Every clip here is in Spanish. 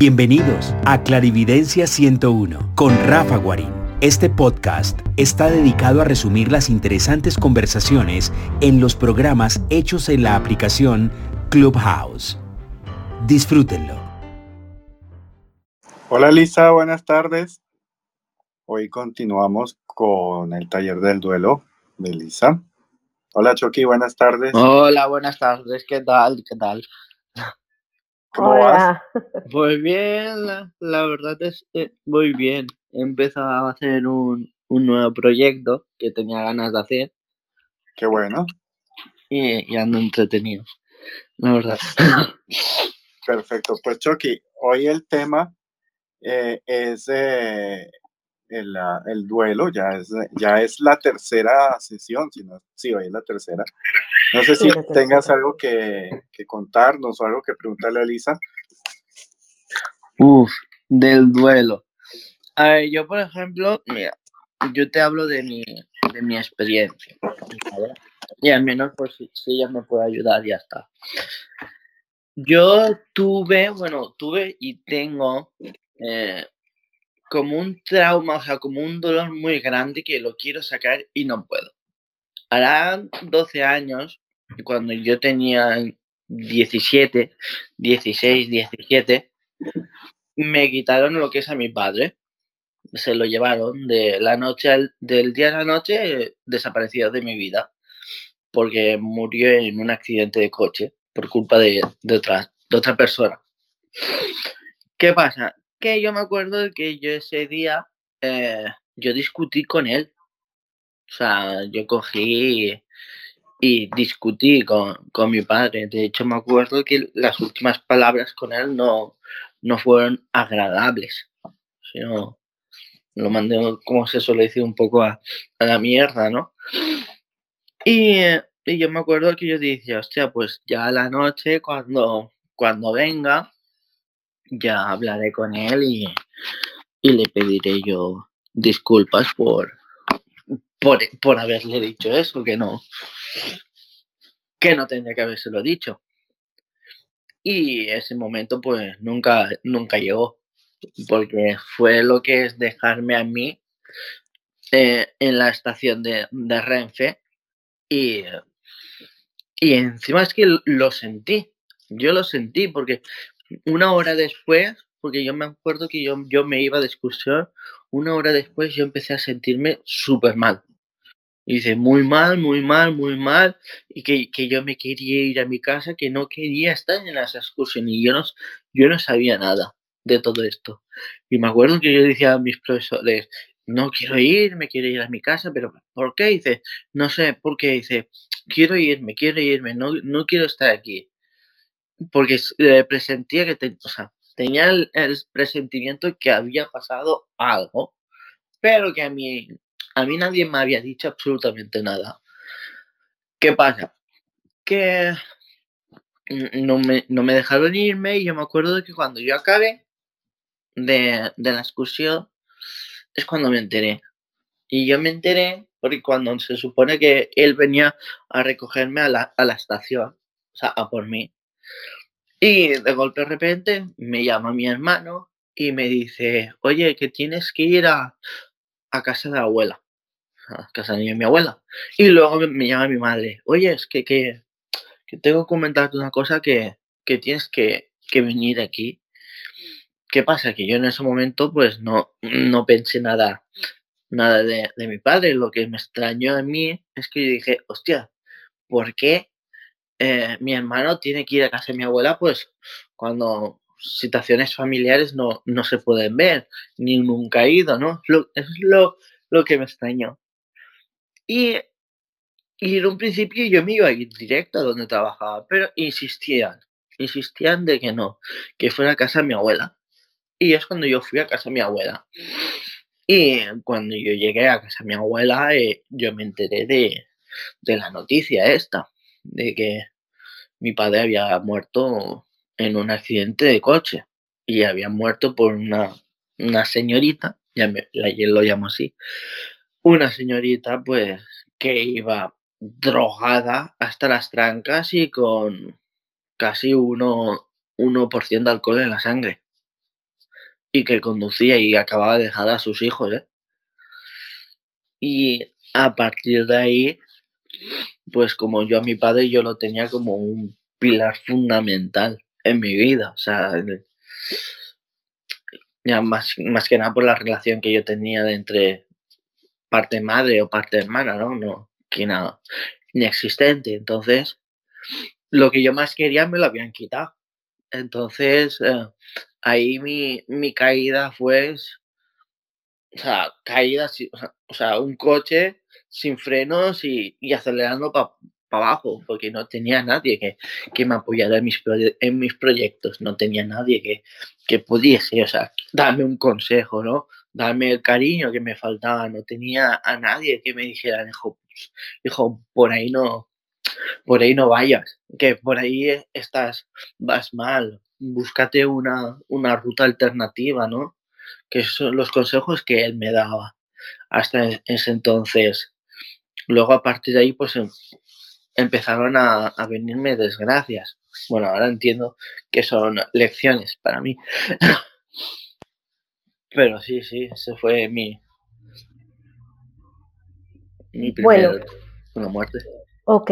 Bienvenidos a Clarividencia 101 con Rafa Guarín. Este podcast está dedicado a resumir las interesantes conversaciones en los programas hechos en la aplicación Clubhouse. Disfrútenlo. Hola Lisa, buenas tardes. Hoy continuamos con el taller del duelo de Lisa. Hola Chucky, buenas tardes. Hola, buenas tardes. ¿Qué tal? ¿Qué tal? ¿Cómo vas? Pues bien, la, la verdad es que muy bien. He empezado a hacer un, un nuevo proyecto que tenía ganas de hacer Qué bueno. y, y ando entretenido, la verdad. Perfecto. Pues Chucky, hoy el tema eh, es eh, el, ah, el duelo, ya es, ya es la tercera sesión, si no, sí, hoy es la tercera. No sé si Sí, tengas tercera. algo que, que contarnos o algo que preguntarle a Lisa. Uf, del duelo. A ver, yo por ejemplo, mira, yo te hablo de mi, de mi experiencia. ¿vale? Y al menos pues si, si ella me puede ayudar, ya está. Yo tuve, bueno, tuve y tengo eh, como un trauma, o sea, como un dolor muy grande que lo quiero sacar y no puedo. Hará 12 años, cuando yo tenía 17, 16, 17, me quitaron lo que es a mi padre. Se lo llevaron de la noche al, del día a la noche, eh, desaparecido de mi vida, porque murió en un accidente de coche por culpa de, de otra, de otra persona. ¿Qué pasa? Que yo me acuerdo que yo ese día, eh, yo discutí con él. O sea, yo cogí y discutí con, con mi padre. De hecho, me acuerdo que las últimas palabras con él no, no fueron agradables, sino lo mandé, como se suele decir, un poco a, a la mierda, ¿no? Y, eh, y yo me acuerdo que yo dije, hostia, pues ya a la noche, cuando, cuando venga, ya hablaré con él y, y le pediré yo disculpas por, por, por haberle dicho eso, que no, que no tendría que habérselo dicho. Y ese momento pues nunca, nunca llegó, porque fue lo que es dejarme a mí eh, en la estación de, de Renfe y, y encima es que lo sentí, yo lo sentí porque una hora después, porque yo me acuerdo que yo, yo me iba de excursión, una hora después yo empecé a sentirme súper mal. Y dice, muy mal, muy mal, muy mal, y que, que yo me quería ir a mi casa, que no quería estar en las excursiones, y yo no, yo no sabía nada de todo esto. Y me acuerdo que yo decía a mis profesores, no quiero ir, me quiero ir a mi casa, pero ¿por qué? Dice, no sé, ¿por qué? Dice, quiero irme, quiero irme, no, no quiero estar aquí. Porque eh, presentía que, tenía el, presentimiento que había pasado algo, pero que a mí, a mí nadie me había dicho absolutamente nada. ¿Qué pasa? Que no me, no me dejaron irme y yo me acuerdo de que cuando yo acabé de, de la excursión es cuando me enteré. Y yo me enteré porque cuando se supone que él venía a recogerme a la, a la estación, o sea, a por mí. Y de golpe de repente me llama mi hermano y me dice, oye, que tienes que ir a, a casa de la abuela, a casa de mi abuela. Y luego me, llama mi madre, oye, es que, que, que tengo que comentarte una cosa que, que tienes que, que venir aquí. ¿Qué pasa? Que yo en ese momento pues no, no pensé nada, nada de, de mi padre. Lo que me extrañó a mí es que yo dije, hostia, ¿por qué eh, mi hermano tiene que ir a casa de mi abuela? Pues cuando situaciones familiares no, no se pueden ver, ni nunca he ido, ¿no? Lo- es lo, lo que me extrañó. Y, y en un principio yo me iba a ir directo a donde trabajaba, pero insistían, insistían de que no, que fuera a casa de mi abuela. Y es cuando yo fui a casa de mi abuela. Y cuando yo llegué a casa de mi abuela, eh, yo me enteré de, de la noticia esta, de que mi padre había muerto en un accidente de coche y había muerto por una, una señorita, ya me, lo llamo así, una señorita pues que iba drogada hasta las trancas y con casi 1%, 1 de alcohol en la sangre. y que conducía y acababa de dejar a sus hijos, ¿eh? Y a partir de ahí, pues como yo a mi padre, yo lo tenía como un pilar fundamental en mi vida. O sea, más, más que nada por la relación que yo tenía entre parte madre o parte hermana, ¿no? No, que nada, inexistente. Entonces, lo que yo más quería me lo habían quitado. Entonces, eh, ahí mi, mi, caída fue, o sea, caída, o sea, un coche sin frenos y, y acelerando para abajo, porque no tenía nadie que, que me apoyara en mis, en mis proyectos, no tenía nadie que, que pudiese, o sea, darme un consejo, ¿no? Darme el cariño que me faltaba, no tenía a nadie que me dijera, hijo, pues, hijo por ahí no, por ahí no vayas, que por ahí estás, vas mal, búscate una, una ruta alternativa, ¿no? Que son los consejos que él me daba hasta ese entonces. Luego a partir de ahí, pues em, empezaron a, venirme desgracias. Bueno, ahora entiendo que son lecciones para mí. Pero sí, sí, ese fue mi, mi primera muerte. Ok,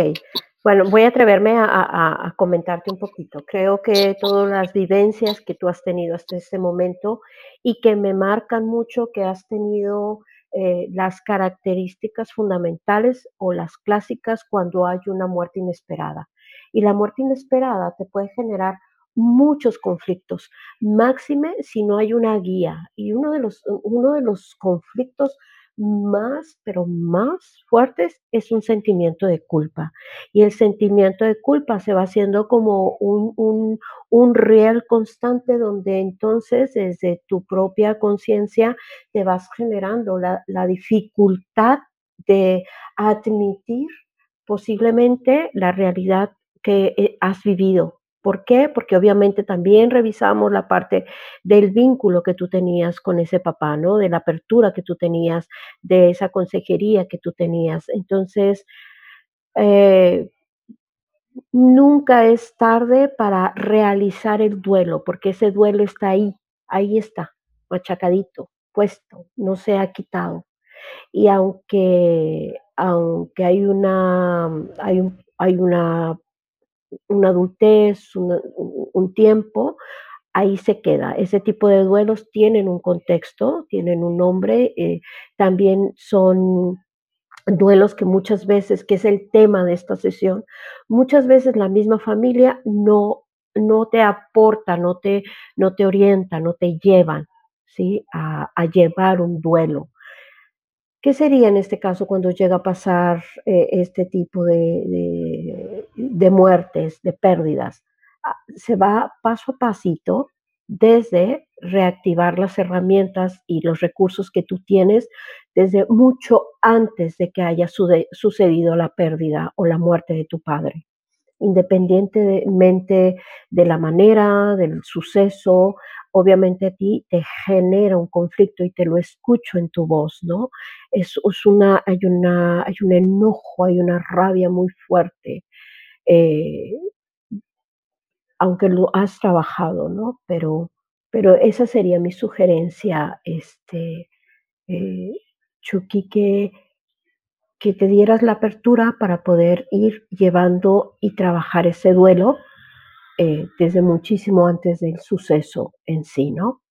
bueno, voy a atreverme a, comentarte un poquito. Creo que todas las vivencias que tú has tenido hasta este momento y que me marcan mucho que has tenido eh, las características fundamentales o las clásicas cuando hay una muerte inesperada. Y la muerte inesperada te puede generar muchos conflictos, máxime si no hay una guía. Y uno de los, uno de los conflictos más, pero más fuertes es un sentimiento de culpa. Y el sentimiento de culpa se va haciendo como un, un, un real constante donde entonces desde tu propia conciencia te vas generando la, la dificultad de admitir posiblemente la realidad que eh, has vivido, ¿Por qué? Porque obviamente también revisamos la parte del vínculo que tú tenías con ese papá, ¿no? De la apertura que tú tenías, de esa consejería que tú tenías. Entonces, eh, nunca es tarde para realizar el duelo, porque ese duelo está ahí, ahí está, machacadito, puesto, no se ha quitado. Y aunque, aunque hay una, hay, hay una una adultez, un tiempo, ahí se queda. Ese tipo de duelos tienen un contexto, tienen un nombre, eh, también son duelos que muchas veces, que es el tema de esta sesión, muchas veces la misma familia no, no te aporta, no te, no te orienta, no te llevan ¿sí? a, llevar un duelo. ¿Qué sería en este caso cuando llega a pasar eh, este tipo de, muertes, de pérdidas? Ah, se va paso a pasito desde reactivar las herramientas y los recursos que tú tienes desde mucho antes de que haya sucedido la pérdida o la muerte de tu padre. Independientemente de la manera, del suceso, obviamente a ti te genera un conflicto y te lo escucho en tu voz, ¿no? Es, una, hay, una, hay un enojo, hay una rabia muy fuerte, eh, aunque lo has trabajado, ¿no? Pero, pero esa sería mi sugerencia, este, eh, Chucky, que, que te dieras la apertura para poder ir llevando y trabajar ese duelo eh, desde muchísimo antes del suceso en sí, ¿no?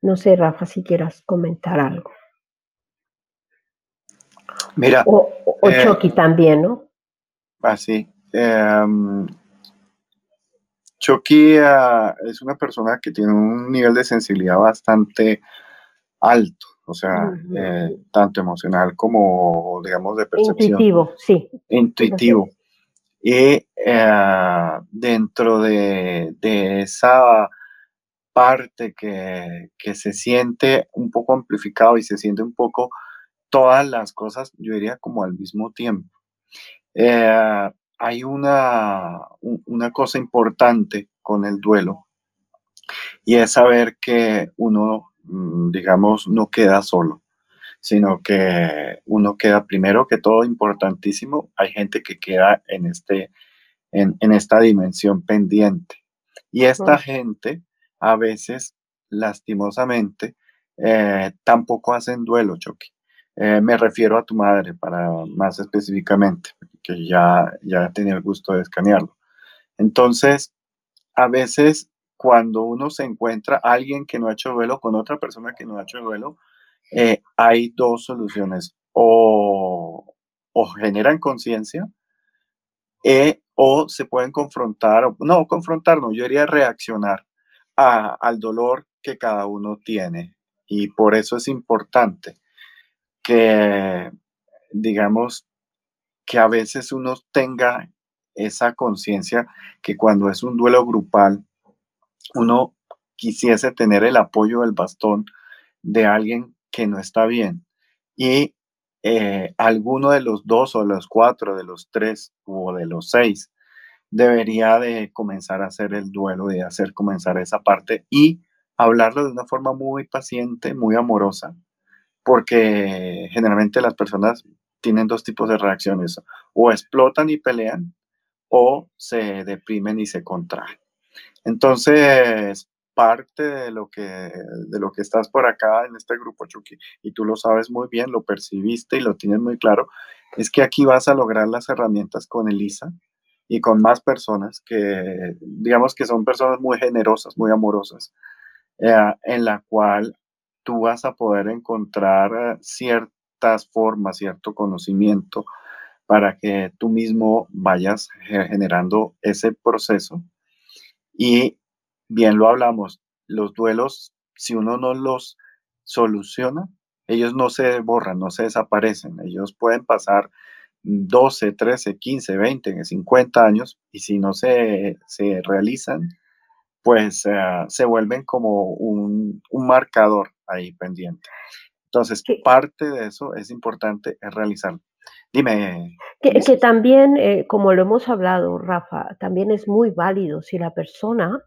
No sé, Rafa, si quieras comentar algo. Mira. O, eh, Chucky también, ¿no? Así. Ah, em, Chucky es una persona que tiene un nivel de sensibilidad bastante alto, o sea, eh, tanto emocional como, digamos, de percepción. Intuitivo, sí. Intuitivo. Y eh, dentro de, esa parte que, se siente un poco amplificado y se siente un poco todas las cosas, yo diría como al mismo tiempo. Eh, hay una, una cosa importante con el duelo y es saber que uno, mm, digamos, no queda solo sino que uno queda primero que todo importantísimo. Hay gente que queda en, este, en, esta dimensión pendiente. Y esta gente a veces lastimosamente, eh, tampoco hacen duelo, Chucky. Eh, me refiero a tu madre, para más específicamente, que ya, ya tenía el gusto de escanearlo. Entonces, a veces cuando uno se encuentra alguien que no ha hecho duelo con otra persona que no ha hecho duelo, eh, hay dos soluciones. O, o generan conciencia o se pueden confrontar, no, confrontar, no, yo diría reaccionar al dolor que cada uno tiene. Y por eso es importante que, digamos, que a veces uno tenga esa conciencia que cuando es un duelo grupal, uno quisiese tener el apoyo del bastón de alguien que no está bien. Y eh, alguno de los dos o los cuatro, de los tres o de los seis, debería de comenzar a hacer el duelo, de hacer comenzar esa parte y hablarlo de una forma muy paciente, muy amorosa, porque generalmente las personas tienen dos tipos de reacciones, o explotan y pelean, o se deprimen y se contraen. Entonces, parte de lo que de lo que estás por acá en este grupo Chucky y tú lo sabes muy bien, lo percibiste y lo tienes muy claro, es que aquí vas a lograr las herramientas con Elisa y con más personas que digamos que son personas muy generosas, muy amorosas, eh, en la cual tú vas a poder encontrar eh, formas, cierto conocimiento para que tú mismo vayas generando ese proceso. Y bien lo hablamos, los duelos, si uno no los soluciona, ellos no se borran, no se desaparecen, ellos pueden pasar 12, 13, 15, 20, 50 años y si no se, se realizan, pues eh, se vuelven como un, un, marcador ahí pendiente. Entonces, parte de eso es importante es realizarlo. Dime. Que, que también, eh, como lo hemos hablado, Rafa, también es muy válido si la persona,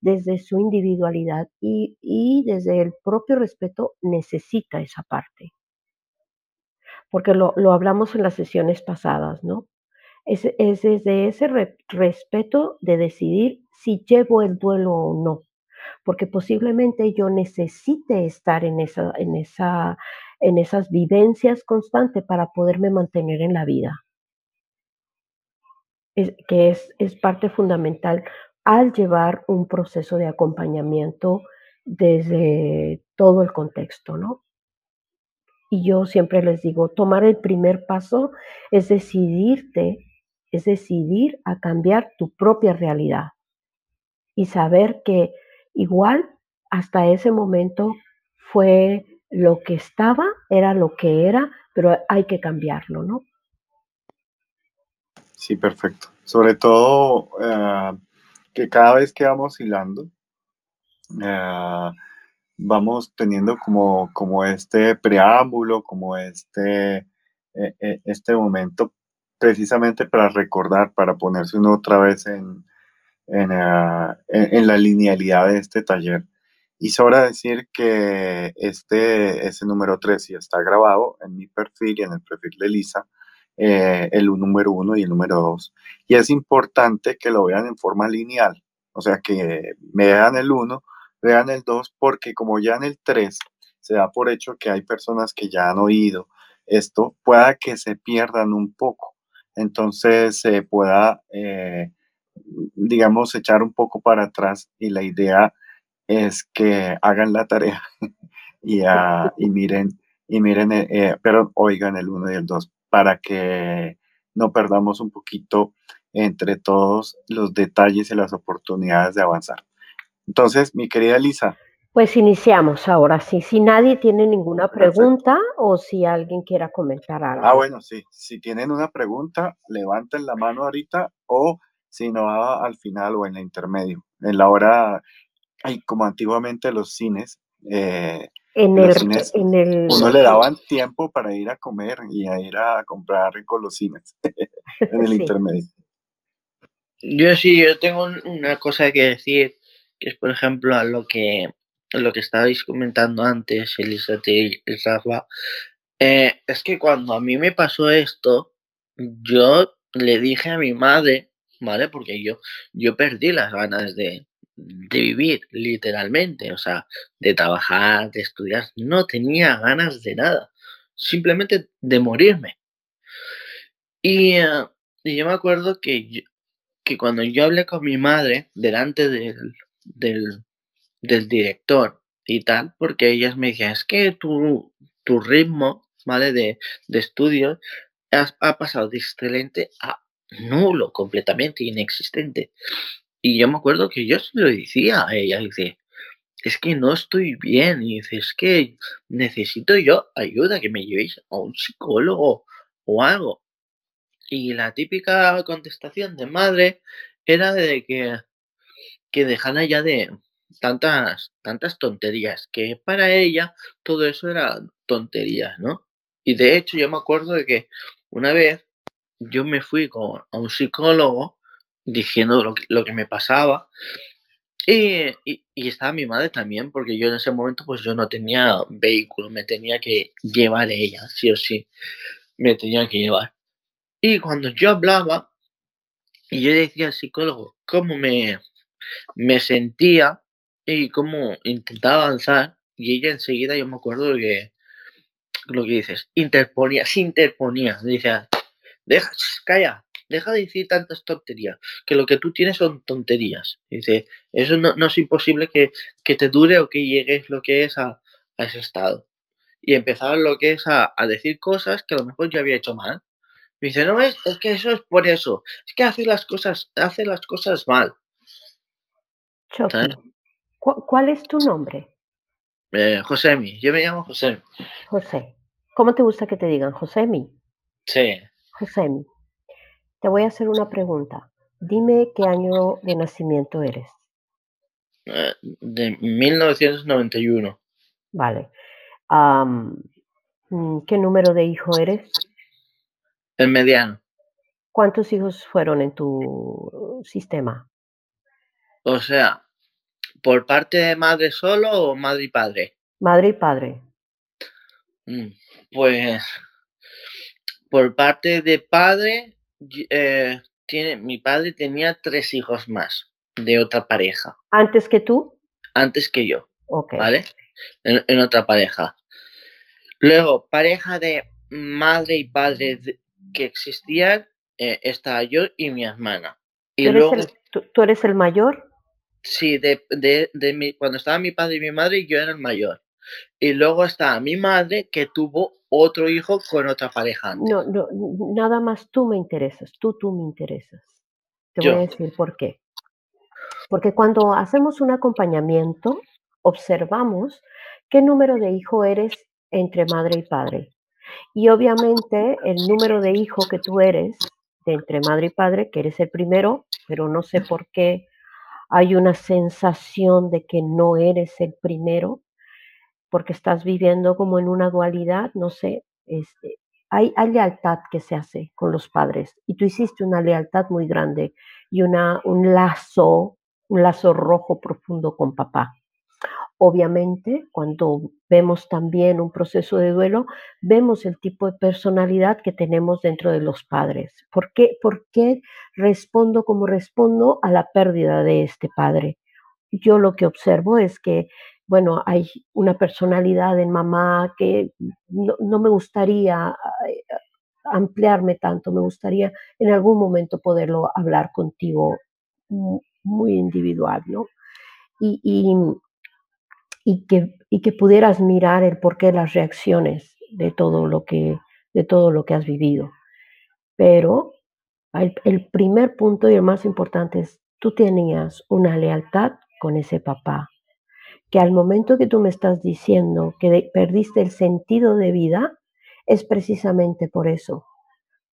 desde su individualidad y, y desde el propio respeto, necesita esa parte. Porque lo, lo hablamos en las sesiones pasadas, ¿no? Es, es desde ese respeto de decidir si llevo el duelo o no, porque posiblemente yo necesite estar en, esa, en, esa, en esas vivencias constantes para poderme mantener en la vida, es, que es, es parte fundamental al llevar un proceso de acompañamiento desde todo el contexto, ¿no? Y yo siempre les digo, tomar el primer paso es decidirte, es decidir a cambiar tu propia realidad y saber que igual hasta ese momento fue lo que estaba, era lo que era, pero hay que cambiarlo, ¿no? Sí, perfecto. Sobre todo eh, que cada vez que vamos hilando, eh, vamos teniendo como, como este preámbulo, como este, eh, este momento precisamente para recordar, para ponerse uno otra vez en, Ah, en, en, la linealidad de este taller. Y sobra decir que este, ese número 3 ya está grabado en mi perfil y en el perfil de Lisa, eh, el número 1 y el número 2. Y es importante que lo vean en forma lineal, o sea, que vean el 1, vean el 2, porque como ya en el 3 se da por hecho que hay personas que ya han oído esto, pueda que se pierdan un poco. Entonces se pueda... Eh, digamos, echar un poco para atrás y la idea es que hagan la tarea y, uh, y miren, y miren, eh, eh, pero oigan el 1 y el 2 para que no perdamos un poquito entre todos los detalles y las oportunidades de avanzar. Entonces, mi querida Lisa. Pues iniciamos ahora sí. Si nadie tiene ninguna pregunta Perfecto. o si alguien quiera comentar algo. Ah, bueno, sí. Si tienen una pregunta, levanten la mano ahorita o sino al final o en la intermedio. En la hora, hay como antiguamente los cines, eh, en, el, cines, en el, uno le daban tiempo para ir a comer y a ir a comprar golosinas en el sí. intermedio. Yo sí, yo tengo una cosa que decir, que es por ejemplo a lo que lo que estabais comentando antes, Elisa y Rafa, eh, es que cuando a mí me pasó esto, yo le dije a mi madre ¿vale? Porque yo, yo perdí las ganas de, de vivir, literalmente, o sea, de trabajar, de estudiar, no tenía ganas de nada, simplemente de morirme. Y, eh, yo me acuerdo que, que cuando yo hablé con mi madre delante del, del, director y tal, porque ellas me decían, es que tu, tu ritmo, ¿vale? De, de estudios ha pasado de excelente a nulo, completamente inexistente. Y yo me acuerdo que yo se lo decía a ella, dice, es que no estoy bien, y dice, es que necesito yo ayuda, que me llevéis a un psicólogo o algo. Y la típica contestación de madre era de que, que dejara ya de tantas, tantas tonterías, que para ella todo eso era tonterías, ¿no? Y de hecho yo me acuerdo de que una vez yo me fui con, a un psicólogo diciendo lo que, lo que me pasaba y, y, estaba mi madre también, porque yo en ese momento pues yo no tenía vehículo, me tenía que llevar ella, sí o sí, me tenía que llevar. Y cuando yo hablaba y yo decía al psicólogo cómo me, me sentía y cómo intentaba avanzar, y ella enseguida yo me acuerdo que lo que dices, interponía, se interponía, decía, deja, calla, deja de decir tantas tonterías, que lo que tú tienes son tonterías. Dice, eso no, no es imposible que, que, te dure o que llegues lo que es a, a ese estado. Y empezaba lo que es a, a, decir cosas que a lo mejor yo había hecho mal. Me dice, no, es, es que eso es por eso. Es que hace las cosas, hace las cosas mal. Chucky, ¿cu ¿cuál es tu nombre? Eh, Josemi, yo me llamo José. José. ¿Cómo te gusta que te digan? Josemi. Sí. Josemi. Te voy a hacer una pregunta. Dime qué año de nacimiento eres. Eh, de 1991. Vale. Um, ¿Qué número de hijo eres? El mediano. ¿Cuántos hijos fueron en tu sistema? O sea, ¿por parte de madre solo o madre y padre? Madre y padre. Mm, pues por parte de padre, eh, tiene, mi padre tenía tres hijos más de otra pareja. ¿Antes que tú? Antes que yo. ¿Vale? En, en otra pareja. Luego, pareja de madre y padre de, que existían, eh, estaba yo y mi hermana. Y ¿Tú, eres luego, el, tú, tú eres el mayor? sí, de, de, de mi, cuando estaba mi padre y mi madre, yo era el mayor. Y luego estaba mi madre que tuvo otro hijo con otra pareja antes. No, no, nada más tú me interesas, tú, tú me interesas. Te Yo. voy a decir por qué. Porque cuando hacemos un acompañamiento, observamos qué número de hijo eres entre madre y padre. Y obviamente el número de hijo que tú eres de entre madre y padre, que eres el primero, pero no sé por qué hay una sensación de que no eres el primero, porque estás viviendo como en una dualidad, no sé, este, hay, hay, lealtad que se hace con los padres y tú hiciste una lealtad muy grande y una, un lazo, un lazo rojo profundo con papá. Obviamente, cuando vemos también un proceso de duelo, vemos el tipo de personalidad que tenemos dentro de los padres. ¿Por qué, ¿Por qué respondo como respondo a la pérdida de este padre? Yo lo que observo es que bueno, hay una personalidad en mamá que no, no, me gustaría ampliarme tanto, me gustaría en algún momento poderlo hablar contigo muy individual, ¿no? Y, y, y, que, y que pudieras mirar el porqué, las reacciones de todo lo que, de todo lo que has vivido. Pero el, el primer punto y el más importante es, tú tenías una lealtad con ese papá, que al momento que tú me estás diciendo que perdiste el sentido de vida, es precisamente por eso.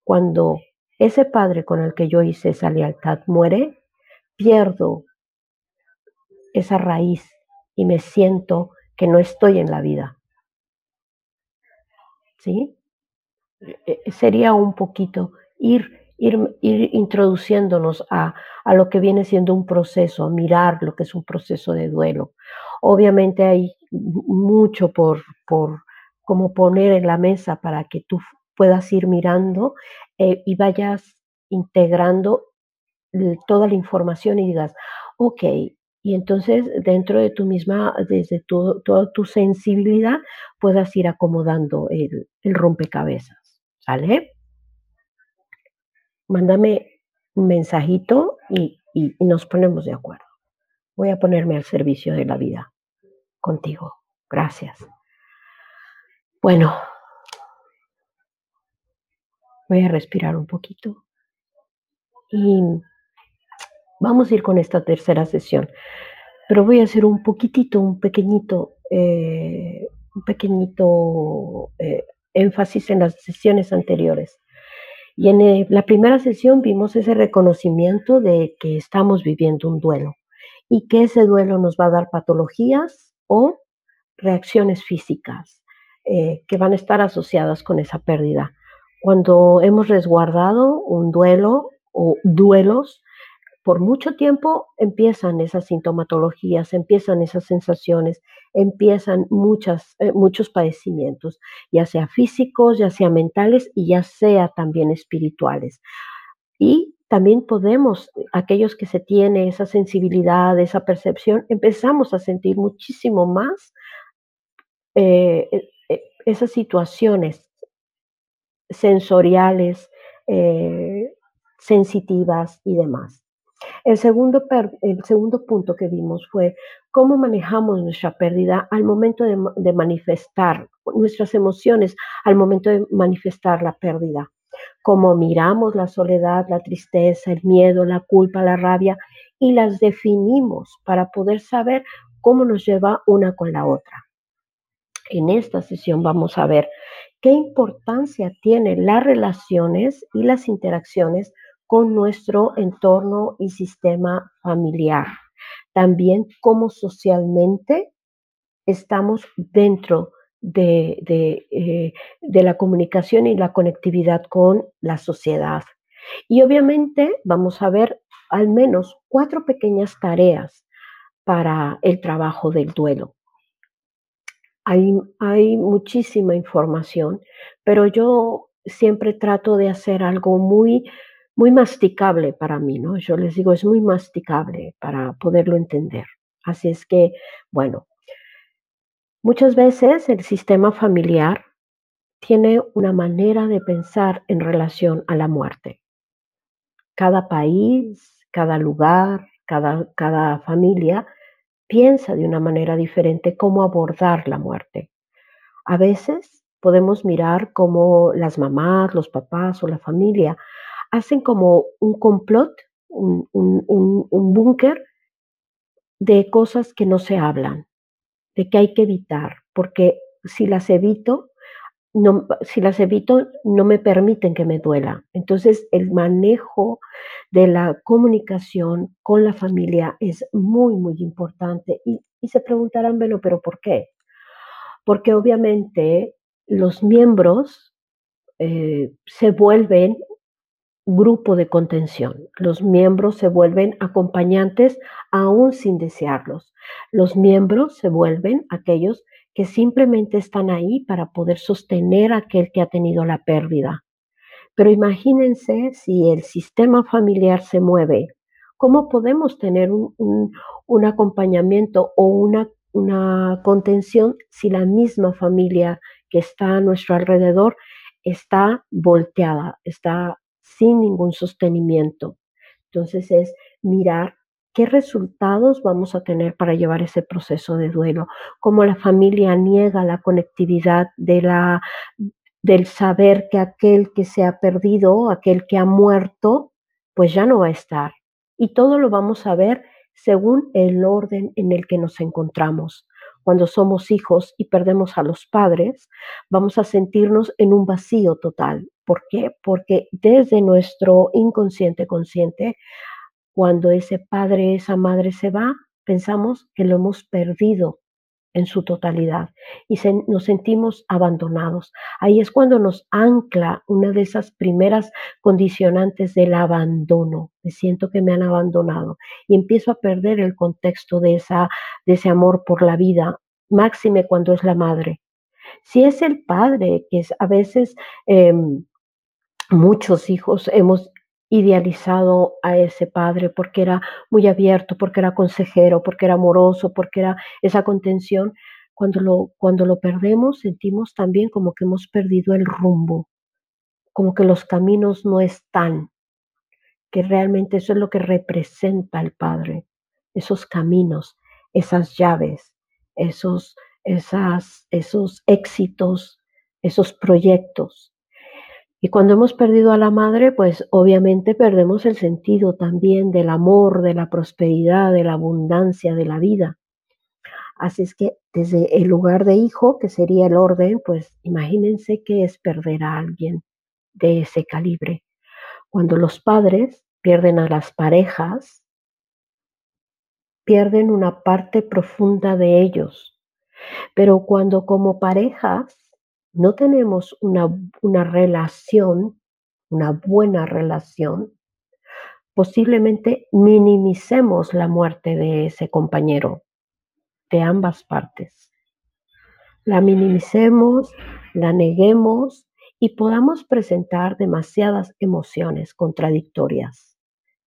Cuando ese padre con el que yo hice esa lealtad muere, pierdo esa raíz y me siento que no estoy en la vida. ¿Sí? Sería un poquito ir, ir, ir introduciéndonos a, a lo que viene siendo un proceso, a mirar lo que es un proceso de duelo. Obviamente hay mucho por, por poner en la mesa para que tú puedas ir mirando eh, y vayas integrando toda la información y digas, ok, y entonces dentro de tu misma, desde toda tu sensibilidad, puedas ir acomodando el, rompecabezas. ¿Sale? Mándame un mensajito y, y nos ponemos de acuerdo. Voy a ponerme al servicio de la vida contigo. Gracias. Bueno, voy a respirar un poquito y Vamos a ir con esta tercera sesión, pero voy a hacer un poquitito, un pequeñito, eh, un pequeñito eh, énfasis en las sesiones anteriores. Y en eh, la primera sesión vimos ese reconocimiento de que estamos viviendo un duelo y que ese duelo nos va a dar patologías o reacciones físicas que van a estar asociadas con esa pérdida. Cuando hemos resguardado un duelo o duelos, por mucho tiempo empiezan esas sintomatologías, empiezan esas sensaciones, empiezan muchas, eh, muchos padecimientos, ya sea físicos, ya sea mentales y ya sea también espirituales. Y también podemos, aquellos que se tiene esa sensibilidad, esa percepción, empezamos a sentir muchísimo más eh, eh, esas situaciones sensoriales, sensitivas y demás. El segundo, el segundo punto que vimos fue cómo manejamos nuestra pérdida al momento de, manifestar nuestras emociones, al momento de manifestar la pérdida. Cómo miramos la soledad, la tristeza, el miedo, la culpa, la rabia y las definimos para poder saber cómo nos lleva una con la otra. En esta sesión vamos a ver qué importancia tienen las relaciones y las interacciones con nuestro entorno y sistema familiar. También cómo socialmente estamos dentro de, eh, de, la comunicación y la conectividad con la sociedad. Y obviamente vamos a ver al menos cuatro pequeñas tareas para el trabajo del duelo. Hay, hay, muchísima información, pero yo siempre trato de hacer algo muy muy masticable para mí, ¿no? Yo les digo, es muy masticable para poderlo entender. Así es que, bueno, muchas veces el sistema familiar tiene una manera de pensar en relación a la muerte. Cada país, cada lugar, cada, cada familia piensa de una manera diferente cómo abordar la muerte. A veces podemos mirar cómo las mamás, los papás o la familia hacen como un complot, un, búnker de cosas que no se hablan, de que hay que evitar, porque si las evito, no, si las evito, no me permiten que me duela. Entonces, el manejo de la comunicación con la familia es muy, muy importante. Y, se preguntarán, bueno, pero ¿por qué? Porque obviamente los miembros eh, se vuelven grupo de contención. Los miembros se vuelven acompañantes aún sin desearlos. Los miembros se vuelven aquellos que simplemente están ahí para poder sostener a aquel que ha tenido la pérdida. Pero imagínense si el sistema familiar se mueve, ¿cómo podemos tener un, acompañamiento o una, una contención si la misma familia que está a nuestro alrededor está volteada, está sin ningún sostenimiento. Entonces es mirar qué resultados vamos a tener para llevar ese proceso de duelo, cómo la familia niega la conectividad de la, del saber que aquel que se ha perdido, aquel que ha muerto, pues ya no va a estar. Y todo lo vamos a ver según el orden en el que nos encontramos. Cuando somos hijos y perdemos a los padres, vamos a sentirnos en un vacío total. ¿Por qué? Porque desde nuestro inconsciente consciente, cuando ese padre, esa madre se va, pensamos que lo hemos perdido en su totalidad y nos sentimos abandonados. Ahí es cuando nos ancla una de esas primeras condicionantes del abandono. Me siento que me han abandonado y empiezo a perder el contexto de, esa, de ese amor por la vida, máxime cuando es la madre. Si es el padre, que es a veces... Em, muchos hijos hemos idealizado a ese padre porque era muy abierto, porque era consejero, porque era amoroso, porque era esa contención. Cuando lo, cuando lo perdemos, sentimos también como que hemos perdido el rumbo, como que los caminos no están, que realmente eso es lo que representa el Padre, esos caminos, esas llaves, esos, esas, esos éxitos, esos proyectos. Y cuando hemos perdido a la madre, pues obviamente perdemos el sentido también del amor, de la prosperidad, de la abundancia, de la vida. Así es que desde el lugar de hijo, que sería el orden, pues imagínense que es perder a alguien de ese calibre. Cuando los padres pierden a las parejas, pierden una parte profunda de ellos. Pero cuando como parejas no tenemos una, una relación, una buena relación, posiblemente minimicemos la muerte de ese compañero, de ambas partes. La minimicemos, la neguemos y podamos presentar demasiadas emociones contradictorias,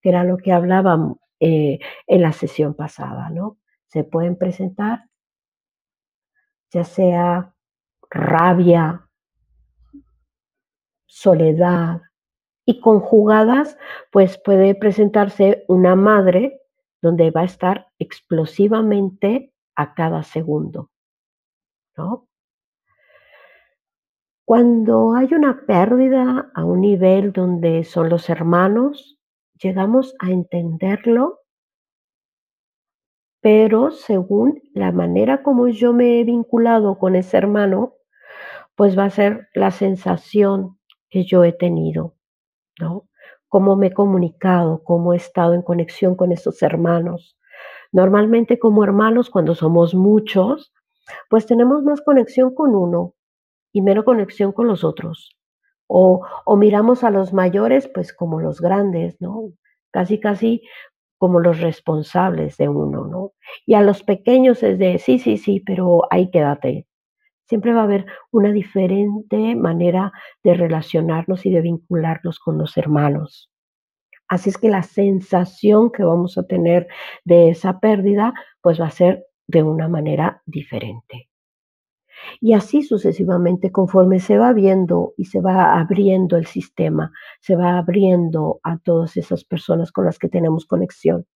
que era lo que hablábamos eh, en la sesión pasada, ¿no? Se pueden presentar ya sea rabia, soledad y conjugadas, pues puede presentarse una madre donde va a estar explosivamente a cada segundo, ¿no? Cuando hay una pérdida a un nivel donde son los hermanos, llegamos a entenderlo, pero según la manera como yo me he vinculado con ese hermano, pues va a ser la sensación que yo he tenido, ¿no? Cómo me he comunicado, cómo he estado en conexión con esos hermanos. Normalmente como hermanos, cuando somos muchos, pues tenemos más conexión con uno y menos conexión con los otros. O, o miramos a los mayores pues como los grandes, ¿no? Casi, casi como los responsables de uno, ¿no? Y a los pequeños es de, sí, sí, sí, pero ahí quédate, Siempre va a haber una diferente manera de relacionarnos y de vincularnos con los hermanos. Así es que la sensación que vamos a tener de esa pérdida, pues va a ser de una manera diferente. Y así sucesivamente, conforme se va viendo y se va abriendo el sistema, se va abriendo a todas esas personas con las que tenemos conexión.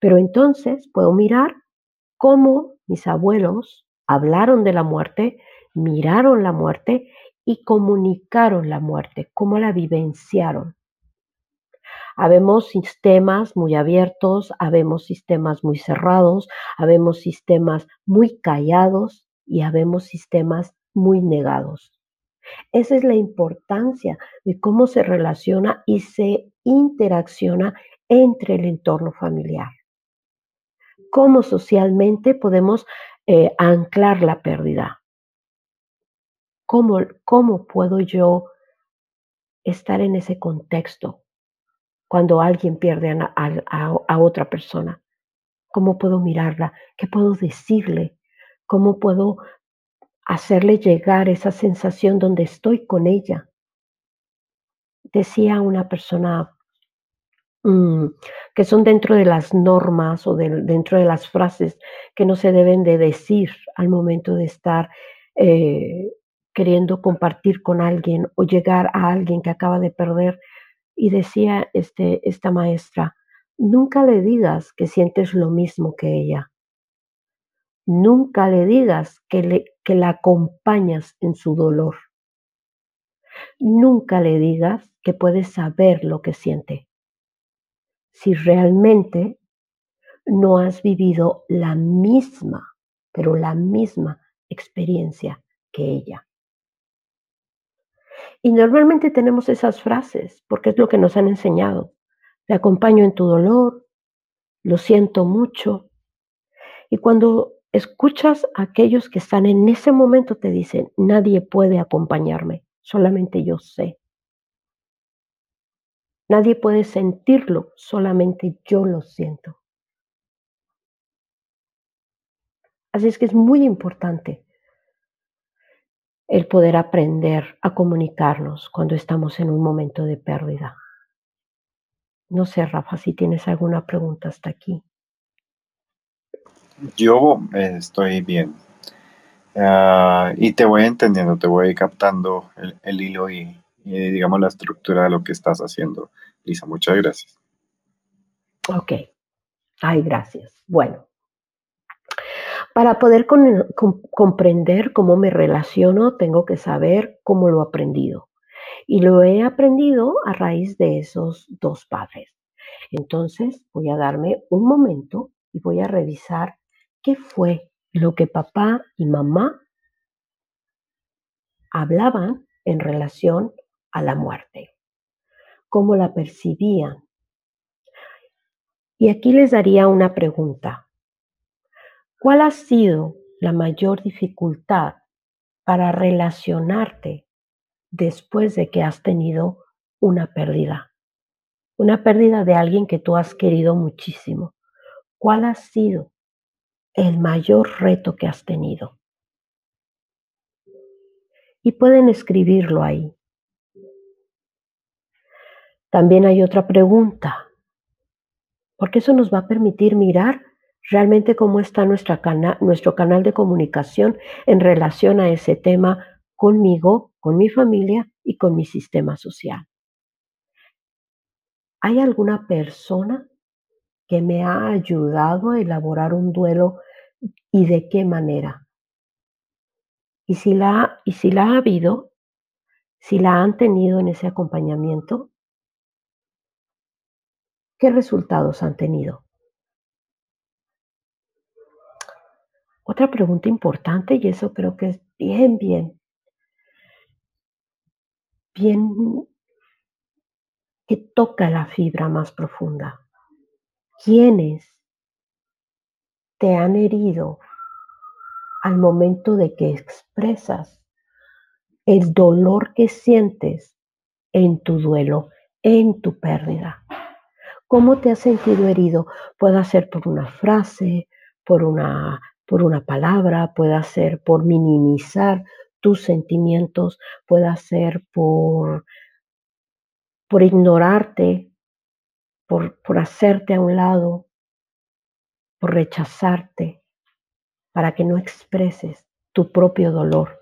Pero entonces puedo mirar cómo mis abuelos hablaron de la muerte, miraron la muerte y comunicaron la muerte, cómo la vivenciaron. Habemos sistemas muy abiertos, habemos sistemas muy cerrados, habemos sistemas muy callados y habemos sistemas muy negados. Esa es la importancia de cómo se relaciona y se interacciona entre el entorno familiar. Cómo socialmente podemos eh, anclar la pérdida. ¿Cómo, ¿Cómo puedo yo estar en ese contexto cuando alguien pierde a, otra persona? ¿Cómo puedo mirarla? ¿Qué puedo decirle? ¿Cómo puedo hacerle llegar esa sensación donde estoy con ella? Decía una persona que son dentro de las normas o dentro de las frases que no se deben de decir al momento de estar eh, queriendo compartir con alguien o llegar a alguien que acaba de perder. Y decía este, esta maestra, nunca le digas que sientes lo mismo que ella. Nunca le digas que, le, que la acompañas en su dolor. Nunca le digas que puedes saber lo que siente si realmente no has vivido la misma, pero la misma experiencia que ella. Y normalmente tenemos esas frases porque es lo que nos han enseñado. Te acompaño en tu dolor, lo siento mucho. Y cuando escuchas a aquellos que están en ese momento, te dicen, nadie puede acompañarme, solamente yo sé. Nadie puede sentirlo, solamente yo lo siento. Así es que es muy importante el poder aprender a comunicarnos cuando estamos en un momento de pérdida. No sé, Rafa, si tienes alguna pregunta hasta aquí. Yo eh, estoy bien. Ah, y te voy entendiendo, te voy captando el, hilo y, digamos la estructura de lo que estás haciendo. Lisa, muchas gracias. Ok. Ay, gracias. Bueno, para poder comprender cómo me relaciono, tengo que saber cómo lo he aprendido. Y lo he aprendido a raíz de esos dos padres. Entonces, voy a darme un momento y voy a revisar qué fue lo que papá y mamá hablaban en relación a la muerte, cómo la percibían. Y aquí les daría una pregunta. ¿Cuál ha sido la mayor dificultad para relacionarte después de que has tenido una pérdida? Una pérdida de alguien que tú has querido muchísimo. ¿Cuál ha sido el mayor reto que has tenido? Y pueden escribirlo ahí. También hay otra pregunta, porque eso nos va a permitir mirar realmente cómo está nuestro canal de comunicación en relación a ese tema conmigo, con mi familia y con mi sistema social. ¿Hay alguna persona que me ha ayudado a elaborar un duelo y de qué manera? Y si la, y si la ha habido, si la han tenido en ese acompañamiento, ¿qué resultados han tenido? Otra pregunta importante, y eso creo que es bien, bien, bien que toca la fibra más profunda. ¿Quiénes te han herido al momento de que expresas el dolor que sientes en tu duelo, en tu pérdida? ¿Cómo te has sentido herido? Puede ser por una frase, por una por una palabra, puede ser por minimizar tus sentimientos, puede ser por, por ignorarte, por, por hacerte a un lado, por rechazarte, para que no expreses tu propio dolor.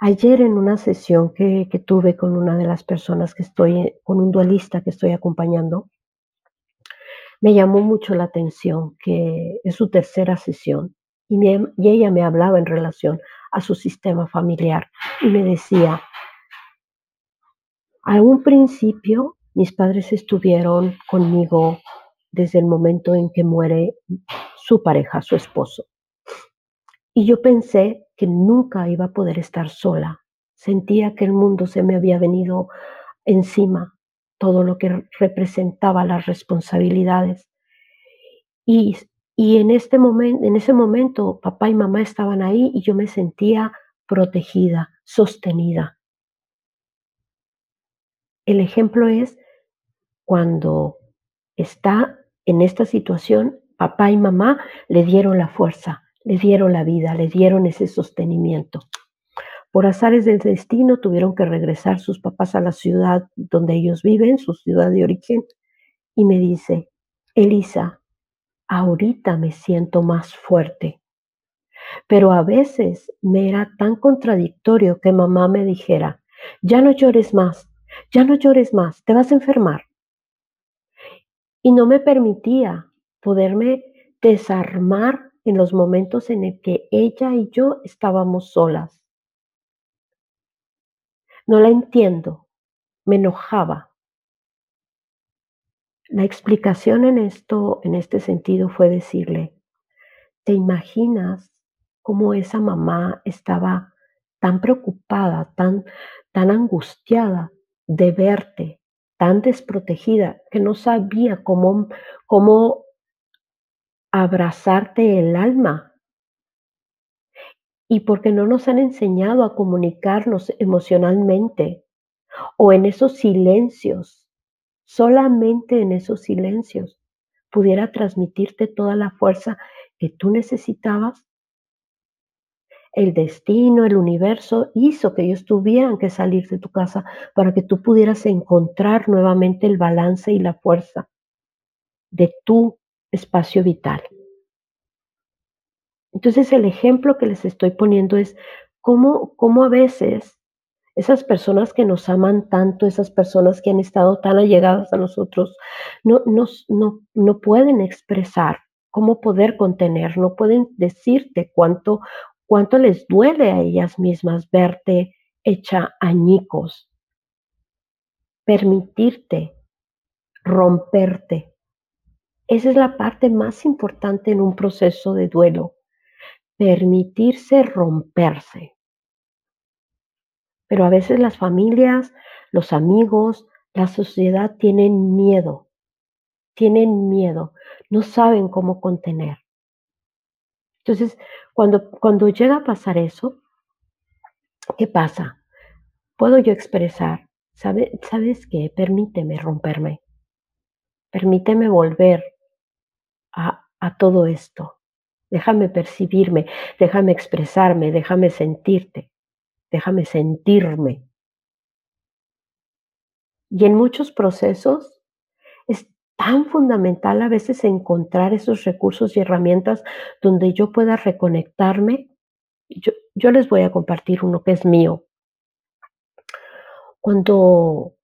Ayer en una sesión que, que, tuve con una de las personas que estoy, con un dualista que estoy acompañando, me llamó mucho la atención que es su tercera sesión y, ella me hablaba en relación a su sistema familiar y me decía, a un principio mis padres estuvieron conmigo desde el momento en que muere su pareja, su esposo. Y yo pensé que nunca iba a poder estar sola. Sentía que el mundo se me había venido encima, todo lo que representaba las responsabilidades. Y y en, este momento, en ese momento papá y mamá estaban ahí y yo me sentía protegida, sostenida. El ejemplo es cuando está en esta situación, papá y mamá le dieron la fuerza, le dieron la vida, le dieron ese sostenimiento. Por azares del destino tuvieron que regresar sus papás a la ciudad donde ellos viven, su ciudad de origen, y me dice, Elisa, ahorita me siento más fuerte. Pero a veces me era tan contradictorio que mamá me dijera, ya no llores más, ya no llores más, te vas a enfermar. Y no me permitía poderme desarmar en los momentos en el que ella y yo estábamos solas. No la entiendo, me enojaba, la explicación en esto, en este sentido, fue decirle, ¿te imaginas cómo esa mamá estaba tan preocupada, tan, tan angustiada de verte, tan desprotegida, que no sabía cómo, cómo abrazarte el alma? Y porque no nos han enseñado a comunicarnos emocionalmente o en esos silencios solamente en esos silencios pudiera transmitirte toda la fuerza que tú necesitabas. el destino, el universo hizo que ellos tuvieran que salir de tu casa para que tú pudieras encontrar nuevamente el balance y la fuerza de tu espacio vital. Entonces el ejemplo que les estoy poniendo es cómo, cómo a veces esas personas que nos aman tanto, esas personas que han estado tan allegadas a nosotros, no, no, no pueden expresar cómo poder contener, no pueden decirte cuánto, cuánto les duele a ellas mismas verte hecha añicos, permitirte romperte. Esa es la parte más importante en un proceso de duelo, permitirse romperse. Pero a veces las familias, los amigos, la sociedad tienen miedo, tienen miedo, no saben cómo contener. Entonces, cuando, cuando llega a pasar eso, ¿qué pasa? Puedo yo expresar, ¿sabes qué? Permíteme romperme, permíteme volver a, a todo esto. Déjame percibirme, déjame expresarme, déjame sentirte déjame sentirme. Y en muchos procesos es tan fundamental a veces encontrar esos recursos y herramientas donde yo pueda reconectarme. Yo, yo les voy a compartir uno que es mío. Cuando,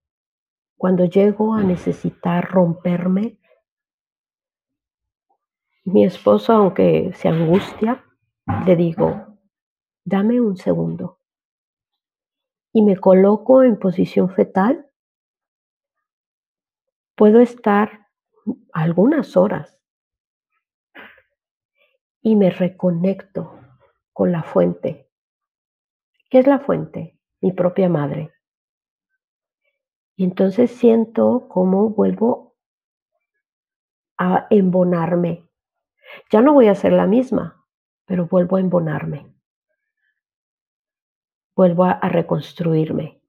cuando llego a necesitar romperme, mi esposo, aunque se angustia, le digo, dame un segundo y me coloco en posición fetal, puedo estar algunas horas y me reconecto con la fuente. ¿Qué es la fuente? Mi propia madre. Y entonces siento cómo vuelvo a embonarme. Ya no voy a ser la misma, pero vuelvo a embonarme vuelvo a, reconstruirme.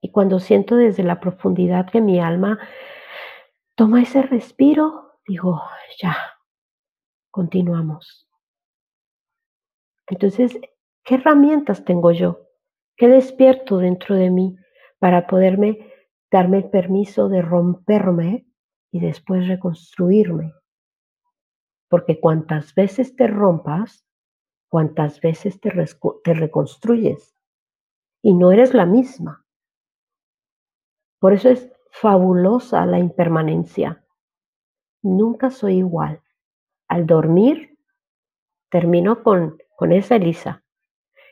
Y cuando siento desde la profundidad que mi alma toma ese respiro, digo, ya, continuamos. Entonces, ¿qué herramientas tengo yo? ¿Qué despierto dentro de mí para poderme darme el permiso de romperme y después reconstruirme? Porque cuantas veces te rompas, cuántas veces te, te reconstruyes y no eres la misma. Por eso es fabulosa la impermanencia. Nunca soy igual. Al dormir, termino con, con esa Elisa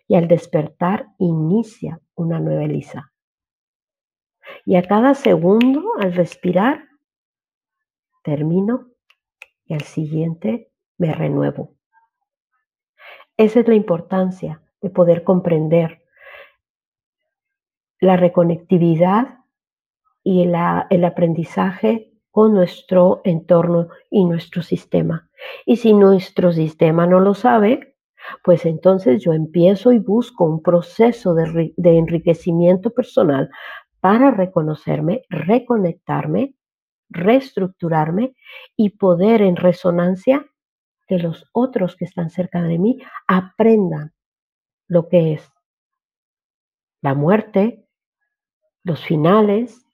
y al despertar inicia una nueva Elisa. Y a cada segundo, al respirar, termino y al siguiente me renuevo. Esa es la importancia de poder comprender la reconectividad y el aprendizaje con nuestro entorno y nuestro sistema. Y si nuestro sistema no lo sabe, pues entonces yo empiezo y busco un proceso de, enriquecimiento personal para reconocerme, reconectarme, reestructurarme y poder en resonancia que los otros que están cerca de mí aprendan lo que es la muerte, los finales,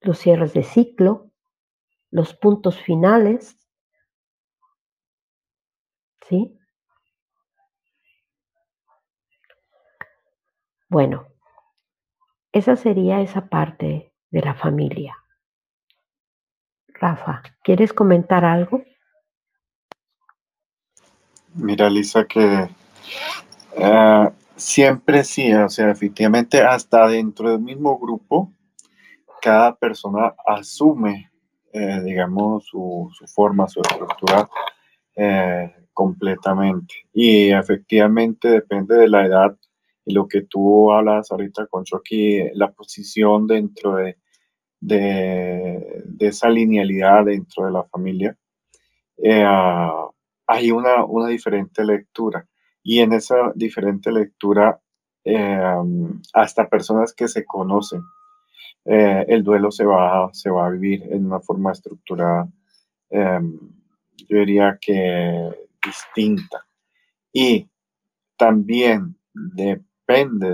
los cierres de ciclo, los puntos finales. ¿Sí? Bueno, esa sería esa parte de la familia. Rafa, ¿quieres comentar algo? Mira, Lisa, que eh, siempre sí, o sea, efectivamente, hasta dentro del mismo grupo, cada persona asume, eh, digamos, su, forma, su estructura eh, completamente. Y efectivamente depende de la edad y lo que tú hablas ahorita con Chucky, la posición dentro de, de, esa linealidad dentro de la familia hay una, una diferente lectura. Y en esa diferente lectura, em, hasta personas que se conocen, eh, el duelo se va, se va a vivir en una forma estructurada. Yo diría que distinta. Y también depende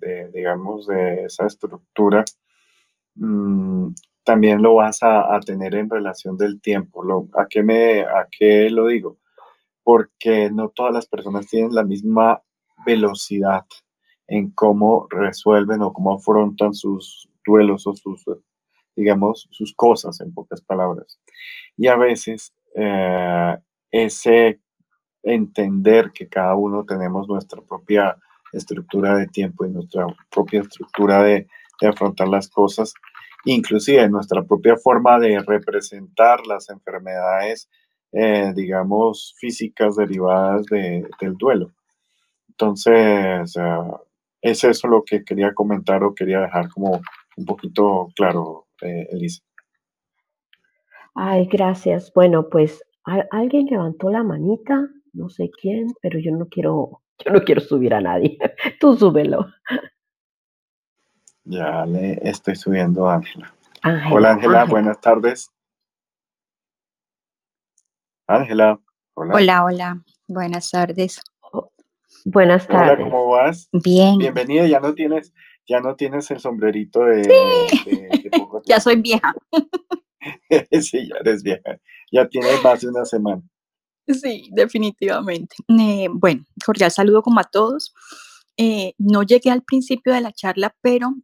de, digamos, de esa estructura, mm, también lo vas a, tener en relación del tiempo. Lo, ¿a, qué me, ¿A qué lo digo? Porque no todas las personas tienen la misma velocidad en cómo resuelven o cómo afrontan sus duelos o sus, digamos, sus cosas, en pocas palabras. Y a veces eh, ese entender que cada uno tenemos nuestra propia estructura de tiempo y nuestra propia estructura de, de afrontar las cosas, inclusive nuestra propia forma de representar las enfermedades, eh, digamos, físicas derivadas del duelo. Entonces, es eso lo que quería comentar o quería dejar como un poquito claro, eh, Elisa. Ay, gracias. Bueno, pues alguien levantó la manita, no sé quién, pero yo no quiero, yo no quiero subir a nadie. Tú súbelo. Ya le estoy subiendo a Ángela. Hola Ángela, buenas tardes. Ángela, hola. Hola, hola, buenas tardes. Buenas tardes. Hola, ¿cómo vas? Bien. Bienvenida, ya no tienes, ya no tienes el sombrerito de, Ya soy vieja. sí, ya eres vieja. Ya tienes más de una semana. Sí, definitivamente. Eh, bueno, cordial saludo como a todos. Eh, no llegué al principio de la charla, pero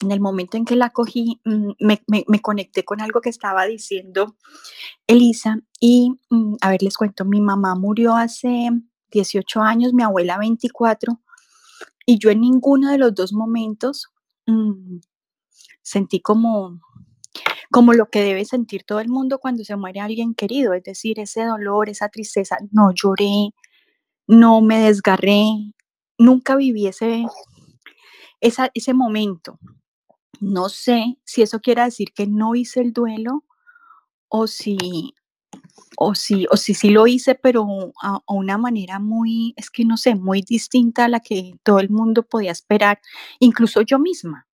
en el momento en que la cogí, mm, me, conecté con algo que estaba diciendo Elisa y, mm, a ver, les cuento, mi mamá murió hace 18 años, mi abuela 24, y yo en ninguno de los dos momentos mm, sentí como, como lo que debe sentir todo el mundo cuando se muere alguien querido, es decir, ese dolor, esa tristeza, no lloré, no me desgarré, nunca viví ese, ese momento. No sé si eso quiere decir que no hice el duelo o si, o si, o si sí lo hice, pero a, una manera muy, es que no sé, muy distinta a la que todo el mundo podía esperar, incluso yo misma.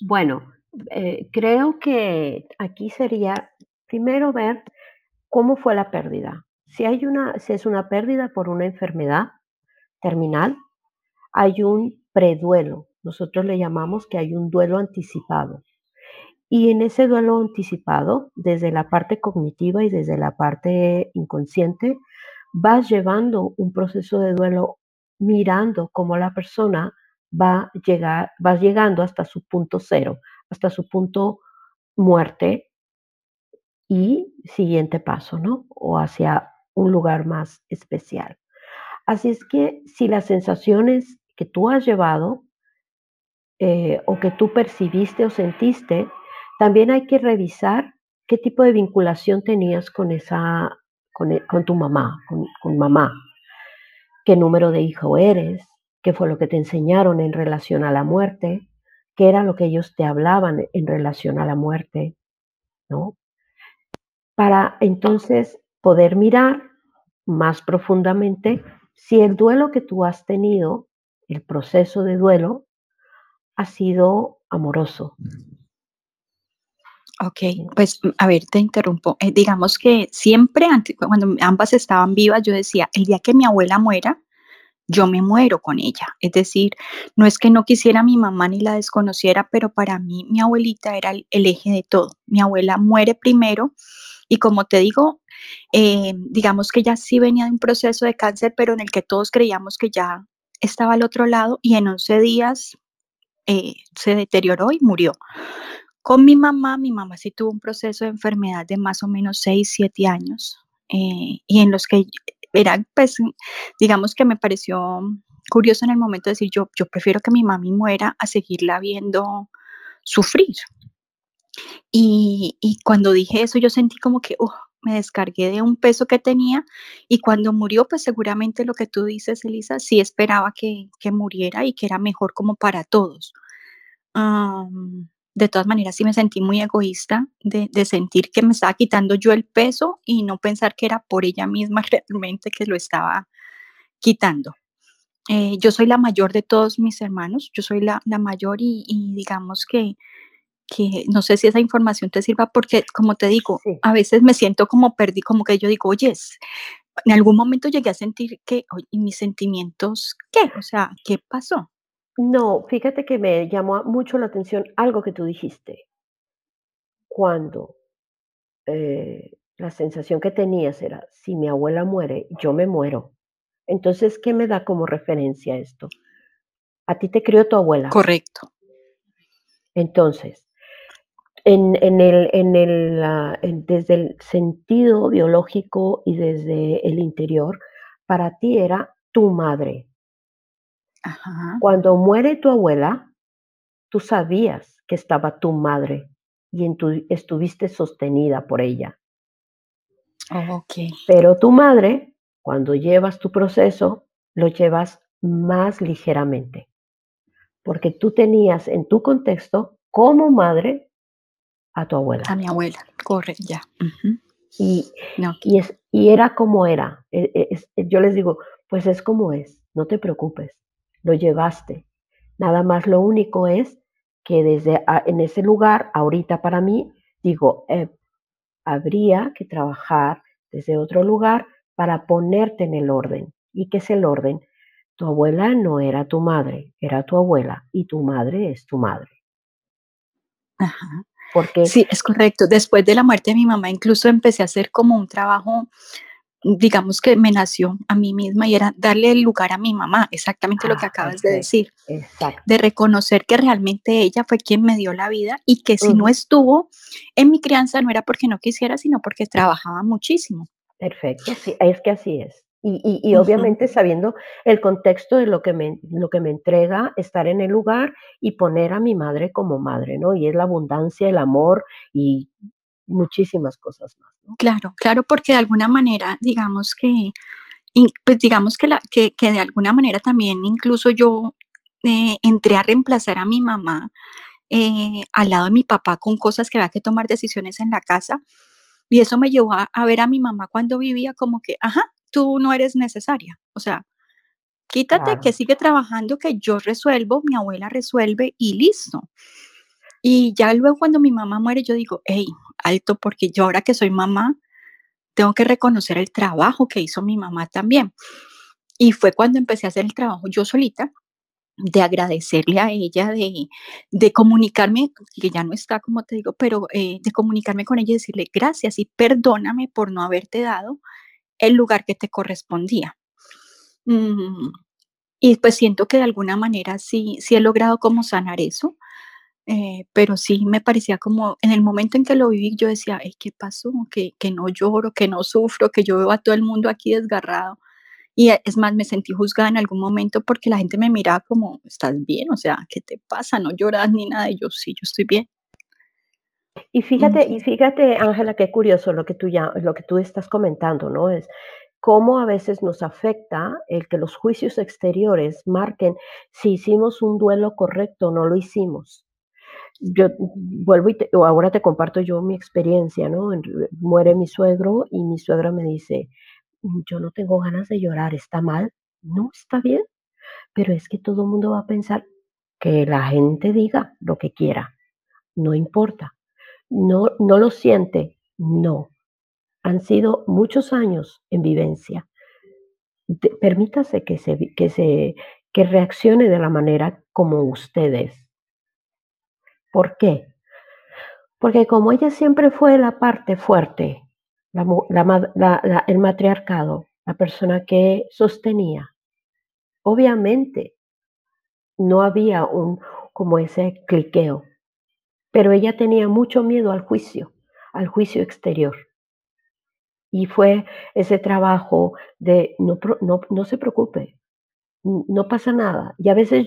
Bueno, eh, creo que aquí sería primero ver cómo fue la pérdida. Si hay una, si es una pérdida por una enfermedad terminal, hay un preduelo, nosotros le llamamos que hay un duelo anticipado. Y en ese duelo anticipado, desde la parte cognitiva y desde la parte inconsciente, vas llevando un proceso de duelo mirando cómo la persona va llegar, vas llegando hasta su punto cero, hasta su punto muerte y siguiente paso, ¿no? O hacia un lugar más especial. Así es que si las sensaciones que tú has llevado eh, o que tú percibiste o sentiste, también hay que revisar qué tipo de vinculación tenías con esa, con, e, tu mamá, con, mamá, qué número de hijo eres, qué fue lo que te enseñaron en relación a la muerte, qué era lo que ellos te hablaban en relación a la muerte, ¿no? Para entonces poder mirar más profundamente si el duelo que tú has tenido, el proceso de duelo, ha sido amoroso. Ok, pues mm, a ver, te interrumpo. Eh, digamos que siempre, cuando ambas estaban vivas, yo decía, el día que mi abuela muera, yo me muero con ella. Es decir, no es que no quisiera a mi mamá ni la desconociera, pero para mí mi abuelita era el, eje de todo. Mi abuela muere primero y como te digo, eh, digamos que ella sí venía de un proceso de cáncer, pero en el que todos creíamos que ya estaba al otro lado y en 11 días eh, se deterioró y murió. Con mi mamá, mi mamá sí tuvo un proceso de enfermedad de más o menos 6, 7 años eh, y en los que era, pues, digamos que me pareció curioso en el momento de decir, yo, yo prefiero que mi mami muera a seguirla viendo sufrir. Y, y cuando dije eso, yo sentí como que, uh, me descargué de un peso que tenía y cuando murió, pues seguramente lo que tú dices, Elisa, sí esperaba que, muriera y que era mejor como para todos. de todas maneras, sí me sentí muy egoísta de, sentir que me estaba quitando yo el peso y no pensar que era por ella misma realmente que lo estaba quitando. Eh, yo soy la mayor de todos mis hermanos, yo soy la, mayor y, y digamos que que no sé si esa información te sirva porque, como te digo, a veces me siento como perdí, como que yo digo, oye, en algún momento llegué a sentir que, ¿y mis sentimientos qué? O sea, ¿qué pasó? No, fíjate que me llamó mucho la atención algo que tú dijiste. Cuando eh, la sensación que tenías era, si mi abuela muere, yo me muero. Entonces, ¿qué me da como referencia esto? A ti te crió tu abuela. Correcto. Entonces, en, el, en el, desde el sentido biológico y desde el interior, para ti era tu madre. Cuando muere tu abuela, tú sabías que estaba tu madre y en tu, estuviste sostenida por ella. Oh, Pero tu madre, cuando llevas tu proceso, lo llevas más ligeramente, porque tú tenías en tu contexto como madre a tu abuela. A mi abuela, corre, ya. y, y, es, y era como era. E, e, yo les digo, pues es como es, no te preocupes, lo llevaste. Nada más lo único es que desde en ese lugar, ahorita para mí, digo, eh, habría que trabajar desde otro lugar para ponerte en el orden. ¿Y qué es el orden? Tu abuela no era tu madre, era tu abuela y tu madre es tu madre. Ajá. Porque sí, es correcto. Después de la muerte de mi mamá, incluso empecé a hacer como un trabajo digamos que me nació a mí misma y era darle el lugar a mi mamá, exactamente lo que ah, acabas de decir, de reconocer que realmente ella fue quien me dio la vida y que si no estuvo en mi crianza no era porque no quisiera, sino porque trabajaba muchísimo. Perfecto, sí, es que así es. Y, y, obviamente sabiendo el contexto de lo que, me, lo que me entrega estar en el lugar y poner a mi madre como madre, ¿no? Y es la abundancia, el amor y muchísimas cosas más. Claro, claro, porque de alguna manera, digamos que, pues digamos que, la, que, de alguna manera también incluso yo eh, entré a reemplazar a mi mamá eh, al lado de mi papá con cosas que había que tomar decisiones en la casa. Y eso me llevó a, ver a mi mamá cuando vivía como que, ajá, tú no eres necesaria. O sea, quítate que sigue trabajando, que yo resuelvo, mi abuela resuelve y listo. Y ya luego cuando mi mamá muere, yo digo, hey, alto, porque yo ahora que soy mamá, tengo que reconocer el trabajo que hizo mi mamá también. Y fue cuando empecé a hacer el trabajo yo solita, de agradecerle a ella, de, de comunicarme, que ya no está, como te digo, pero eh, de comunicarme con ella y decirle gracias y perdóname por no haberte dado el lugar que te correspondía. Mm, y pues siento que de alguna manera sí, sí he logrado como sanar eso. Eh, pero sí me parecía como, en el momento en que lo viví, yo decía, ¿qué pasó? Que, que no lloro, que no sufro, que yo veo a todo el mundo aquí desgarrado. Y e, es más, me sentí juzgada en algún momento porque la gente me miraba como, ¿estás bien? O sea, ¿qué te pasa? No lloras ni nada. Y yo, sí, yo estoy bien. Y fíjate, y fíjate, Ángela, qué curioso lo que tú ya, lo que tú estás comentando, ¿no? Es cómo a veces nos afecta el que los juicios exteriores marquen si hicimos un duelo correcto o no lo hicimos yo vuelvo y ahora te comparto yo mi experiencia, ¿no? Muere mi suegro y mi suegra me dice, yo no tengo ganas de llorar, ¿está mal? No, está bien, pero es que todo el mundo va a pensar que la gente diga lo que quiera, no importa. No, no lo siente, no. Han sido muchos años en vivencia. permítase que se, que se que reaccione de la manera como ustedes ¿Por qué? Porque como ella siempre fue la parte fuerte, el matriarcado, la persona que sostenía, obviamente no había un como ese cliqueo, pero ella tenía mucho miedo al juicio, al juicio exterior. Y fue ese trabajo de no, no, se preocupe, no pasa nada. Y a veces,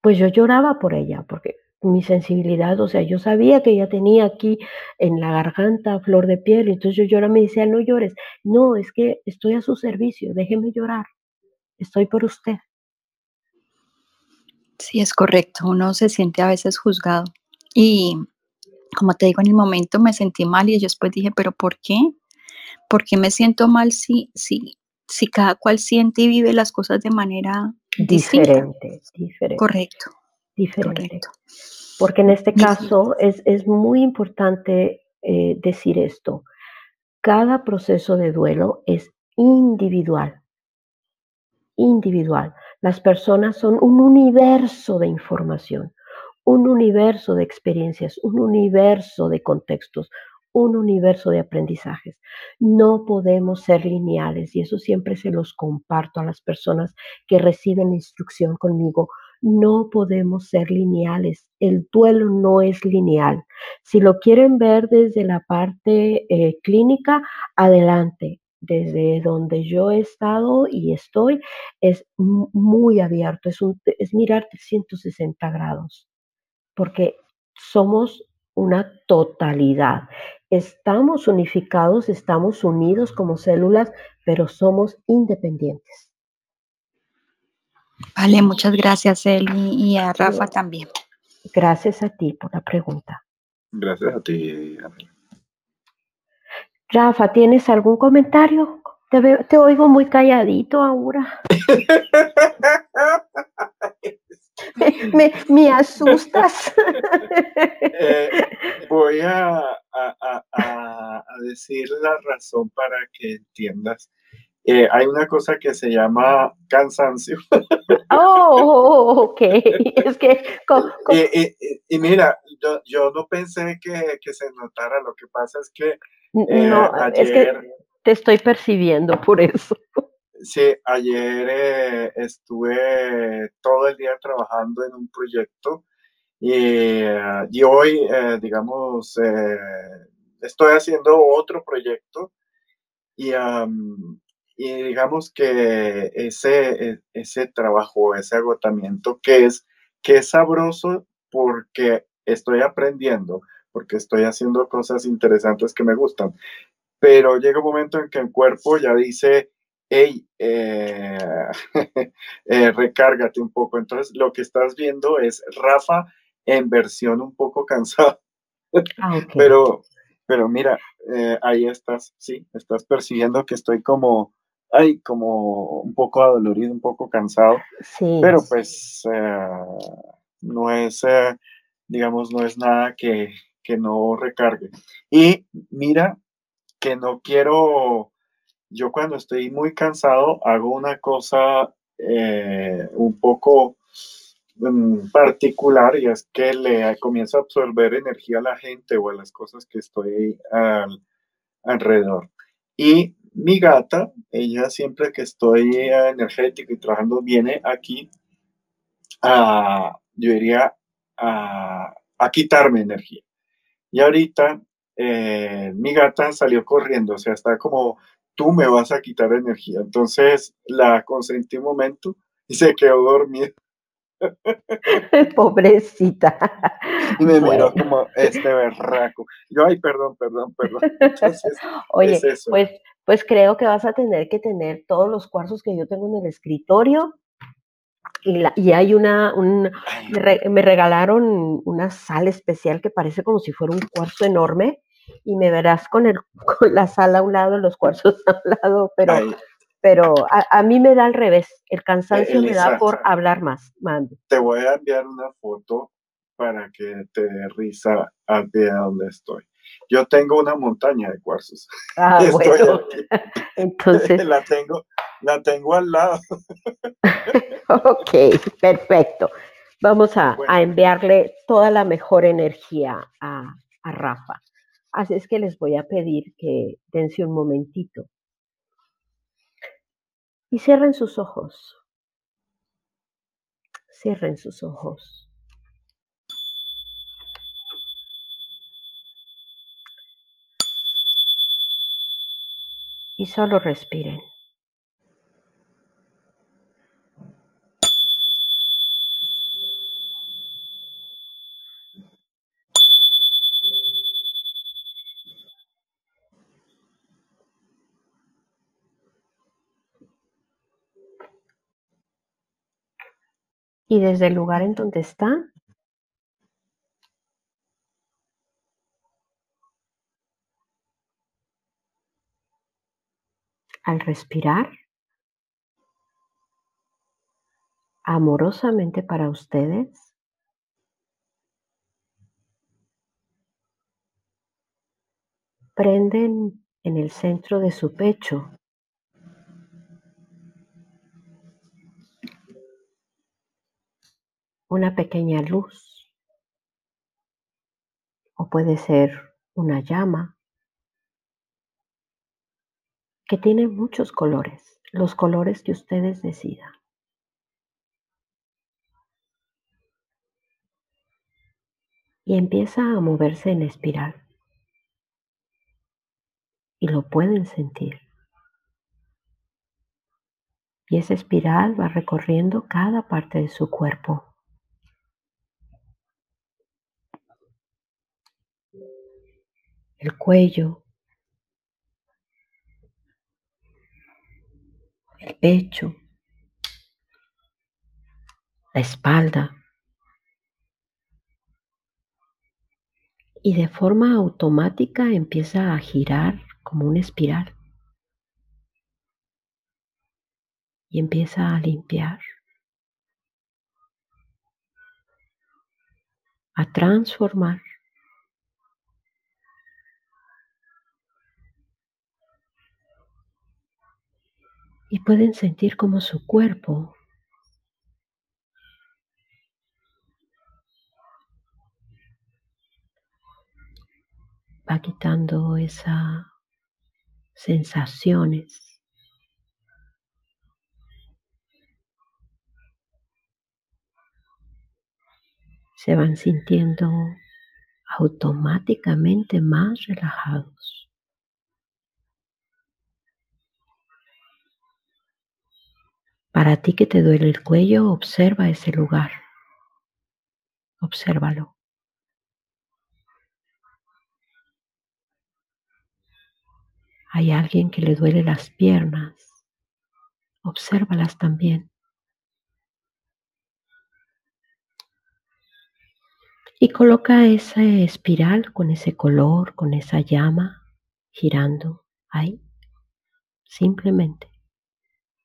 pues yo lloraba por ella, porque mi sensibilidad, o sea, yo sabía que ella tenía aquí en la garganta flor de piel, entonces yo lloraba, me decía, no llores, no, es que estoy a su servicio, déjeme llorar, estoy por usted. Sí, es correcto, uno se siente a veces juzgado y como te digo, en el momento me sentí mal y después dije, pero ¿por qué? ¿Por qué me siento mal si, si, si cada cual siente y vive las cosas de manera diferente? Diferente. Correcto. Diferente. porque en este caso es, es muy importante eh, decir esto. Cada proceso de duelo es individual, individual. Las personas son un universo de información, un universo de experiencias, un universo de contextos, un universo de aprendizajes. No podemos ser lineales y eso siempre se los comparto a las personas que reciben instrucción conmigo. No podemos ser lineales. El duelo no es lineal. Si lo quieren ver desde la parte eh, clínica, adelante. Desde donde yo he estado y estoy, es muy abierto, es, un, es mirar 360 grados, porque somos una totalidad. Estamos unificados, estamos unidos como células, pero somos independientes. Vale, muchas gracias, Eli, y a Rafa también. Gracias a ti por la pregunta. Gracias a ti, Rafa, ¿tienes algún comentario? Te, te oigo muy calladito ahora. me, me, asustas. Eh, voy a, a, a, decir la razón para que entiendas. Eh, hay una cosa que se llama cansancio. Oh, ok. Es que. Y, mira, yo, yo, no pensé que, que, se notara. Lo que pasa es que. no, ayer, es que te estoy percibiendo por eso. Sí, ayer eh, estuve todo el día trabajando en un proyecto y, eh, y hoy, eh, digamos, estoy haciendo otro proyecto y, y digamos que ese, e, ese trabajo, ese agotamiento que es, que es sabroso porque estoy aprendiendo, porque estoy haciendo cosas interesantes que me gustan, pero llega un momento en que el cuerpo ya dice, hey, eh, eh, recárgate un poco. Entonces, lo que estás viendo es Rafa en versión un poco cansada. Ah, pero, pero mira, eh, ahí estás, sí, estás percibiendo que estoy como, ay, como un poco adolorido, un poco cansado. Sí. Pero pues no es, digamos, no es nada que, que no recargue. Y mira que no quiero yo cuando estoy muy cansado hago una cosa eh, un poco mm, particular y es que le comienzo a absorber energía a la gente o a las cosas que estoy alrededor. Y mi gata, ella siempre que estoy energético y trabajando, viene aquí a, yo diría, a, a quitarme energía. Y ahorita eh, mi gata salió corriendo, o sea, está como tú me vas a quitar energía. Entonces la consentí un momento y se quedó dormida. Pobrecita. Y me miró como este berraco. Yo, ay, perdón, perdón, perdón. Entonces, Oye, pues, pues creo que vas a tener que tener todos los cuarzos que yo tengo en el escritorio. Y, la, y hay una, un, me regalaron una sal especial que parece como si fuera un cuarzo enorme y me verás con, el, con la sala a un lado, los cuarzos a un lado, pero, pero a, mí me da al revés, el cansancio me da por hablar más. Te voy a enviar una foto para que te dé risa de donde estoy. Yo tengo una montaña de cuarzos. Ah, bueno. Entonces. La tengo, la tengo al lado. ok, perfecto. Vamos a, a enviarle toda la mejor energía a, a Rafa. Así es que les voy a pedir que dense un momentito y cierren sus ojos. Cierren sus ojos. Y solo respiren. y desde el lugar en donde está, al respirar amorosamente para ustedes, prenden en el centro de su pecho Una pequeña luz. O puede ser una llama que tiene muchos colores, los colores que ustedes decidan. Y empieza a moverse en espiral y lo pueden sentir. Y esa espiral va recorriendo cada parte de su cuerpo. El cuello, el pecho, la espalda. Y de forma automática empieza a girar como una espiral. Y empieza a limpiar, a transformar. Y pueden sentir como su cuerpo va quitando esa sensaciones. Se van sintiendo automáticamente más relajados. Para ti que te duele el cuello, observa ese lugar. Obsérvalo. Hay alguien que le duele las piernas. Obsérvalas también. Y coloca esa espiral con ese color, con esa llama girando ahí. Simplemente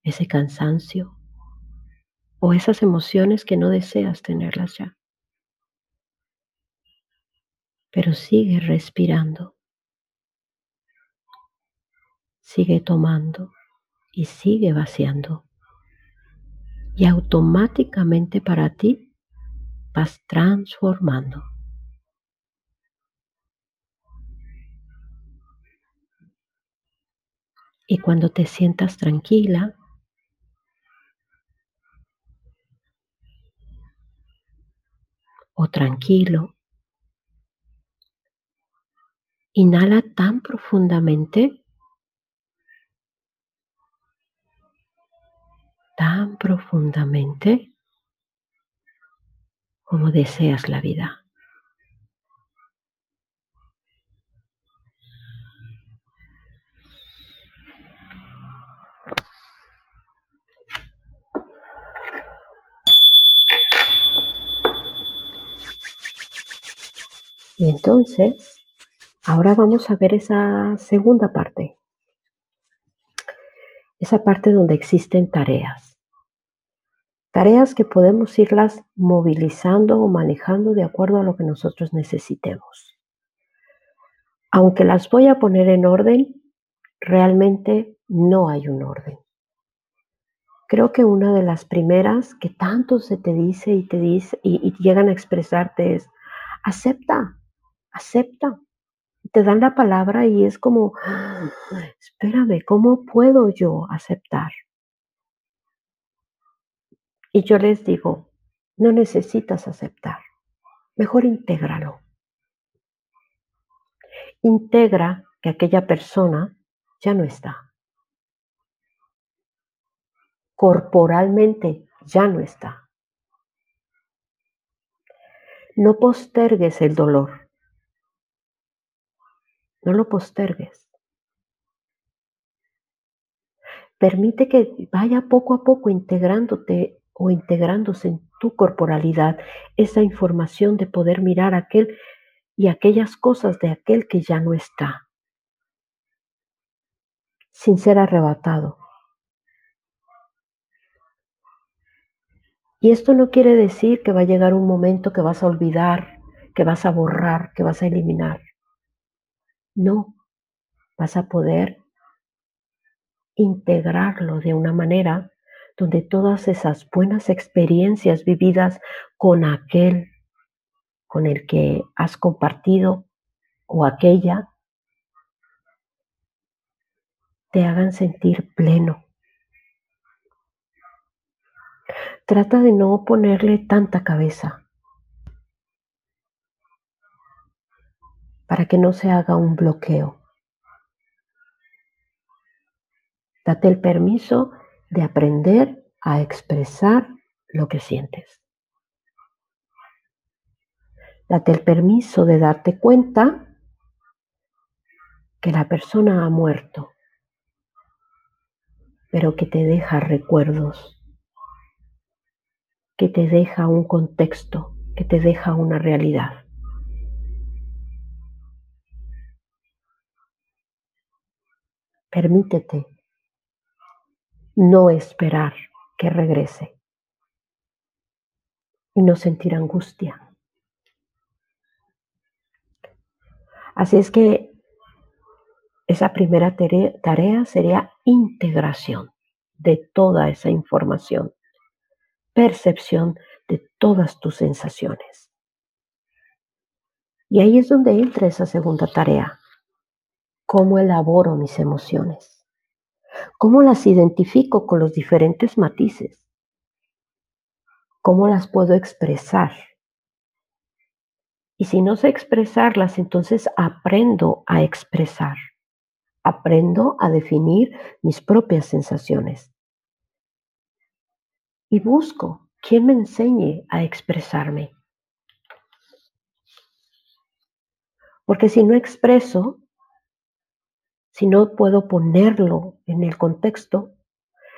ese cansancio o esas emociones que no deseas tenerlas ya. Pero sigue respirando sigue tomando y sigue vaciando. Y automáticamente para ti vas transformando. Y cuando te sientas tranquila, o tranquilo, inhala tan profundamente tan profundamente como deseas la vida. Y entonces, ahora vamos a ver esa segunda parte. Esa parte donde existen tareas. Tareas que podemos irlas movilizando o manejando de acuerdo a lo que nosotros necesitemos. Aunque las voy a poner en orden, realmente no hay un orden. Creo que una de las primeras que tanto se te dice y te dice y, llegan a expresarte es acepta, acepta. Te dan la palabra y es como, espérame, ¿cómo puedo yo aceptar? Y yo les digo, no necesitas aceptar, mejor intégralo. Integra que aquella persona ya no está. Corporalmente ya no está. No postergues el dolor. No lo postergues. Permite que vaya poco a poco integrándote o integrándose en tu corporalidad esa información de poder mirar aquel y aquellas cosas de aquel que ya no está, sin ser arrebatado. Y esto no quiere decir que va a llegar un momento que vas a olvidar, que vas a borrar, que vas a eliminar. No, vas a poder integrarlo de una manera donde todas esas buenas experiencias vividas con aquel con el que has compartido o aquella te hagan sentir pleno. Trata de no ponerle tanta cabeza para que no se haga un bloqueo. Date el permiso de aprender a expresar lo que sientes. Date el permiso de darte cuenta que la persona ha muerto, pero que te deja recuerdos, que te deja un contexto, que te deja una realidad. Permítete no esperar que regrese y no sentir angustia. Así es que esa primera tarea sería integración de toda esa información, percepción de todas tus sensaciones. Y ahí es donde entra esa segunda tarea. ¿Cómo elaboro mis emociones? ¿Cómo las identifico con los diferentes matices? ¿Cómo las puedo expresar? Y si no sé expresarlas, entonces aprendo a expresar. Aprendo a definir mis propias sensaciones. Y busco quien me enseñe a expresarme. Porque si no expreso, si no puedo ponerlo en el contexto,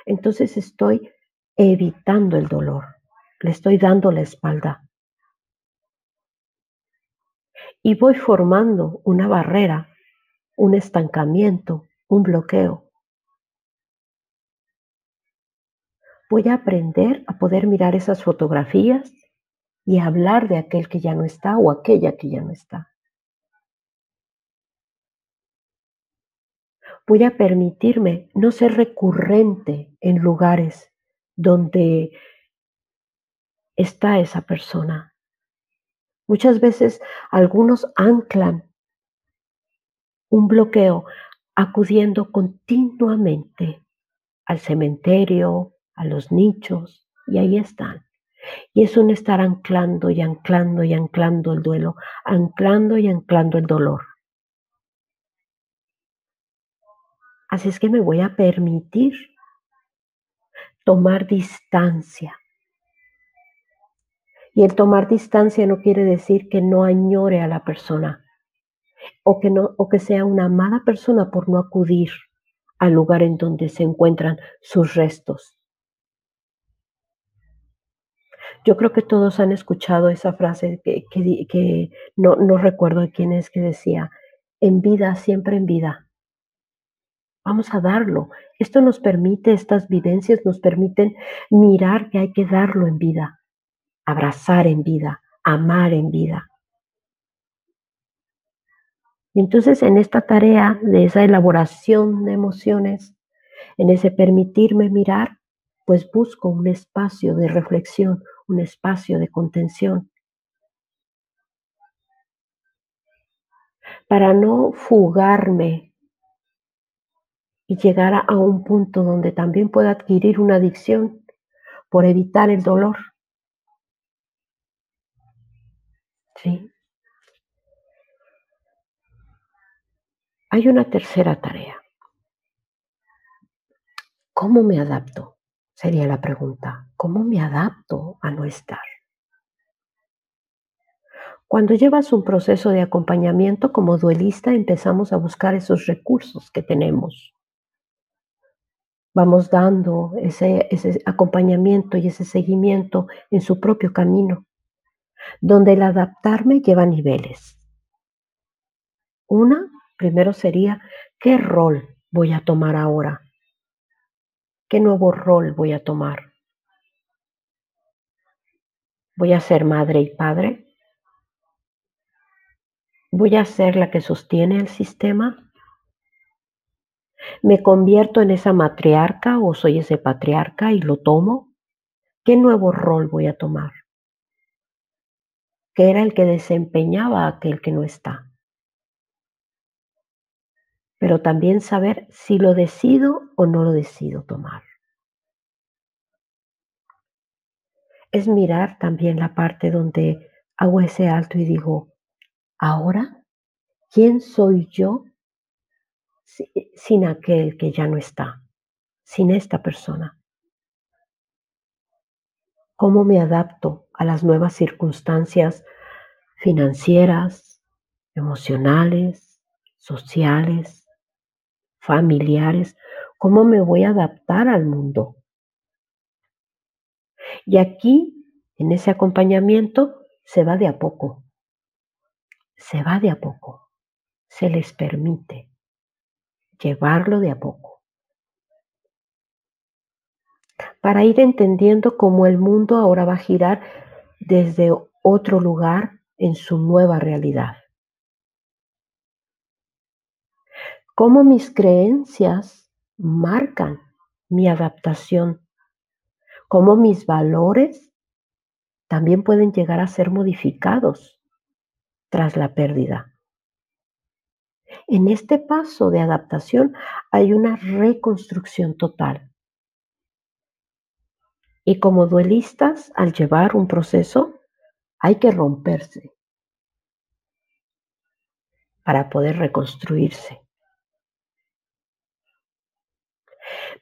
entonces estoy evitando el dolor, le estoy dando la espalda y voy formando una barrera, un estancamiento, un bloqueo. Voy a aprender a poder mirar esas fotografías y hablar de aquel que ya no está o aquella que ya no está. Voy a permitirme no ser recurrente en lugares donde está esa persona. Muchas veces algunos anclan un bloqueo acudiendo continuamente al cementerio, a los nichos, y ahí están. Y es un estar anclando y anclando y anclando el duelo, anclando y anclando el dolor. Así es que me voy a permitir tomar distancia y el tomar distancia no quiere decir que no añore a la persona o que, no, o que sea una mala persona por no acudir al lugar en donde se encuentran sus restos. Yo creo que todos han escuchado esa frase que, que, no, no recuerdo quién es que decía, en vida, siempre en vida. Vamos a darlo. Esto nos permite, estas vivencias nos permiten mirar que hay que darlo en vida abrazar en vida, amar en vida. Entonces en esta tarea de esa elaboración de emociones, en ese permitirme mirar, pues busco un espacio de reflexión, un espacio de contención. Para no fugarme y llegar a un punto donde también pueda adquirir una adicción por evitar el dolor. ¿Sí? Hay una tercera tarea. ¿Cómo me adapto? Sería la pregunta. ¿Cómo me adapto a no estar? Cuando llevas un proceso de acompañamiento como duelista, empezamos a buscar esos recursos que tenemos. Vamos dando ese, ese acompañamiento y ese seguimiento en su propio camino donde el adaptarme lleva niveles. Una, primero sería, ¿qué rol voy a tomar ahora? ¿Qué nuevo rol voy a tomar? ¿Voy a ser madre y padre? ¿Voy a ser la que sostiene el sistema? ¿Me convierto en esa matriarca o soy ese patriarca y lo tomo? ¿Qué nuevo rol voy a tomar? Que era el que desempeñaba aquel que no está. Pero también saber si lo decido o no lo decido tomar. Es mirar también la parte donde hago ese alto y digo, ahora, ¿quién soy yo sin aquel que ya no está, sin esta persona? ¿Cómo me adapto a las nuevas circunstancias financieras, emocionales, sociales, familiares? ¿Cómo me voy a adaptar al mundo? Y aquí, en ese acompañamiento, se va de a poco. Se va de a poco. Se les permite llevarlo de a poco. Para ir entendiendo cómo el mundo ahora va a girar desde otro lugar en su nueva realidad. Cómo mis creencias marcan mi adaptación. Cómo mis valores también pueden llegar a ser modificados tras la pérdida. En este paso de adaptación hay una reconstrucción total. Y como duelistas, al llevar un proceso, hay que romperse para poder reconstruirse.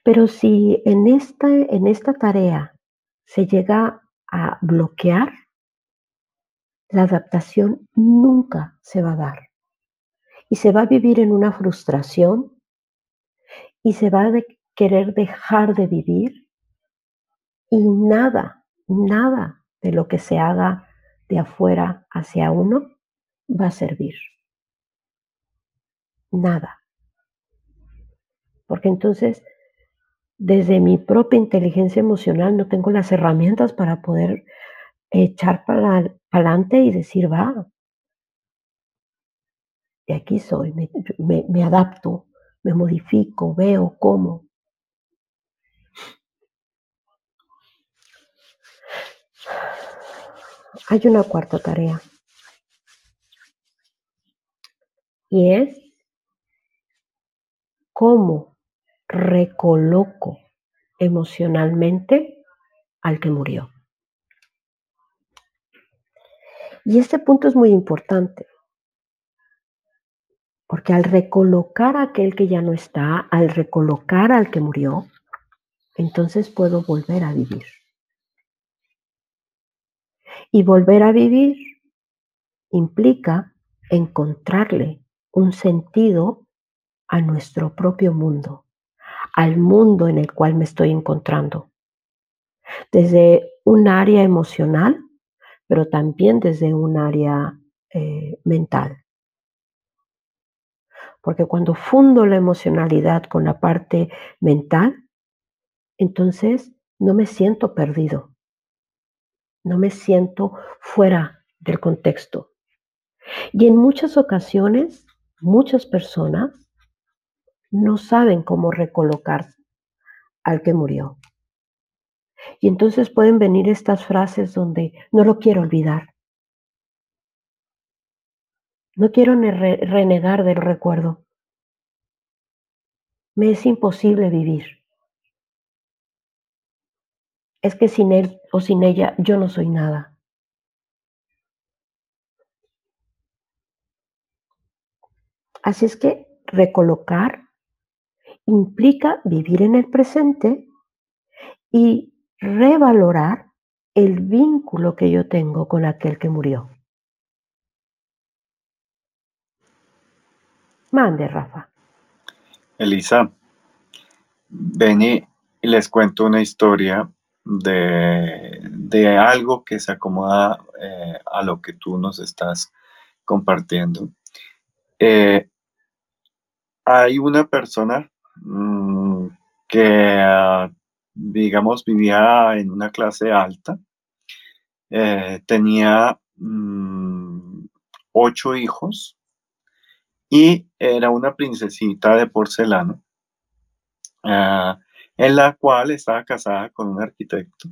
Pero si en esta, en esta tarea se llega a bloquear, la adaptación nunca se va a dar y se va a vivir en una frustración y se va a querer dejar de vivir y nada, nada de lo que se haga de afuera hacia uno va a servir. Nada. Porque entonces, desde mi propia inteligencia emocional, no tengo las herramientas para poder echar para adelante y decir, va, de aquí soy, me, adapto, me modifico, veo cómo. Hay una cuarta tarea. Y es cómo recoloco emocionalmente al que murió. Y este punto es muy importante, porque al recolocar a aquel que ya no está, al recolocar al que murió, entonces puedo volver a vivir. Y volver a vivir implica encontrarle un sentido a nuestro propio mundo, al mundo en el cual me estoy encontrando. Desde un área emocional, pero también desde un área eh, mental. Porque cuando fundo la emocionalidad con la parte mental, entonces no me siento perdido, no me siento fuera del contexto. Y en muchas ocasiones, muchas personas no saben cómo recolocar al que murió. Y entonces pueden venir estas frases donde no lo quiero olvidar, no quiero renegar del recuerdo. Me es imposible vivir. Es que sin él o sin ella yo no soy nada. Así es que recolocar implica vivir en el presente y revalorar el vínculo que yo tengo con aquel que murió. Mande, Rafa. Elisa, vení y les cuento una historia de, algo que se acomoda eh, a lo que tú nos estás compartiendo. Eh, hay una persona mm, que, digamos, vivía en una clase alta, eh, tenía mm, ocho hijos y era una princesita de porcelana ah, en la cual estaba casada con un arquitecto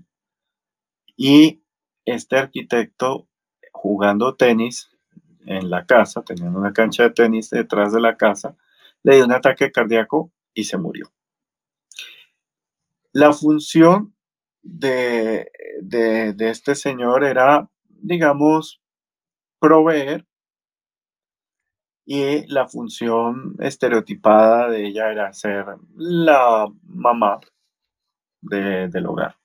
y este arquitecto jugando tenis en la casa, teniendo una cancha de tenis detrás de la casa, le dio un ataque cardíaco y se murió. La función de, de este señor era, digamos, proveer y la función estereotipada de ella era ser la mamá del hogar.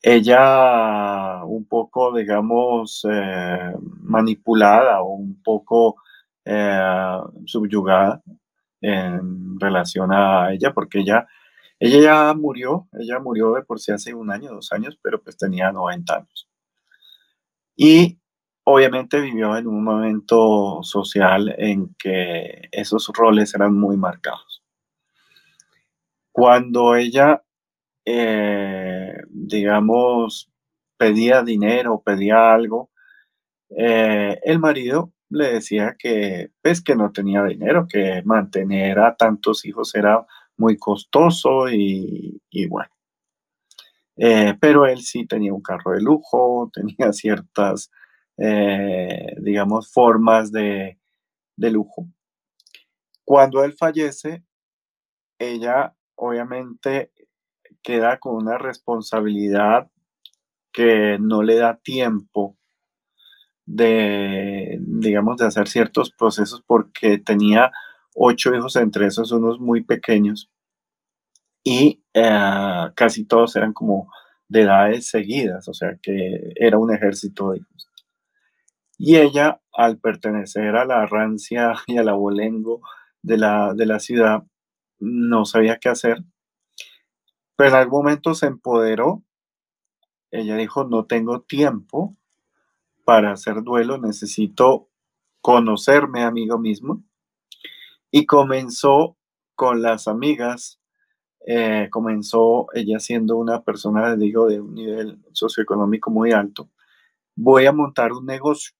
Ella un poco, digamos, eh, manipulada o un poco eh, subyugada en relación a ella, porque ella, ella ya murió, ella murió de por sí hace un año, dos años, pero pues tenía 90 años. Y obviamente vivió en un momento social en que esos roles eran muy marcados. Cuando ella, eh, digamos, pedía dinero, pedía algo, eh, el marido le decía que, pues, que no tenía dinero, que mantener a tantos hijos era muy costoso y, bueno. Eh, pero él sí tenía un carro de lujo, tenía ciertas eh, digamos, formas de, de lujo. Cuando él fallece, ella obviamente queda con una responsabilidad que no le da tiempo de, digamos, de hacer ciertos procesos porque tenía ocho hijos, entre esos unos muy pequeños, y eh, casi todos eran como de edades seguidas, o sea que era un ejército de hijos. Y ella, al pertenecer a la rancia y al abolengo de la, de la ciudad, no sabía qué hacer. Pero en algún momento se empoderó. Ella dijo, no tengo tiempo para hacer duelo, necesito conocerme a mí mismo. Y comenzó con las amigas, eh, comenzó ella siendo una persona, digo, de un nivel socioeconómico muy alto. Voy a montar un negocio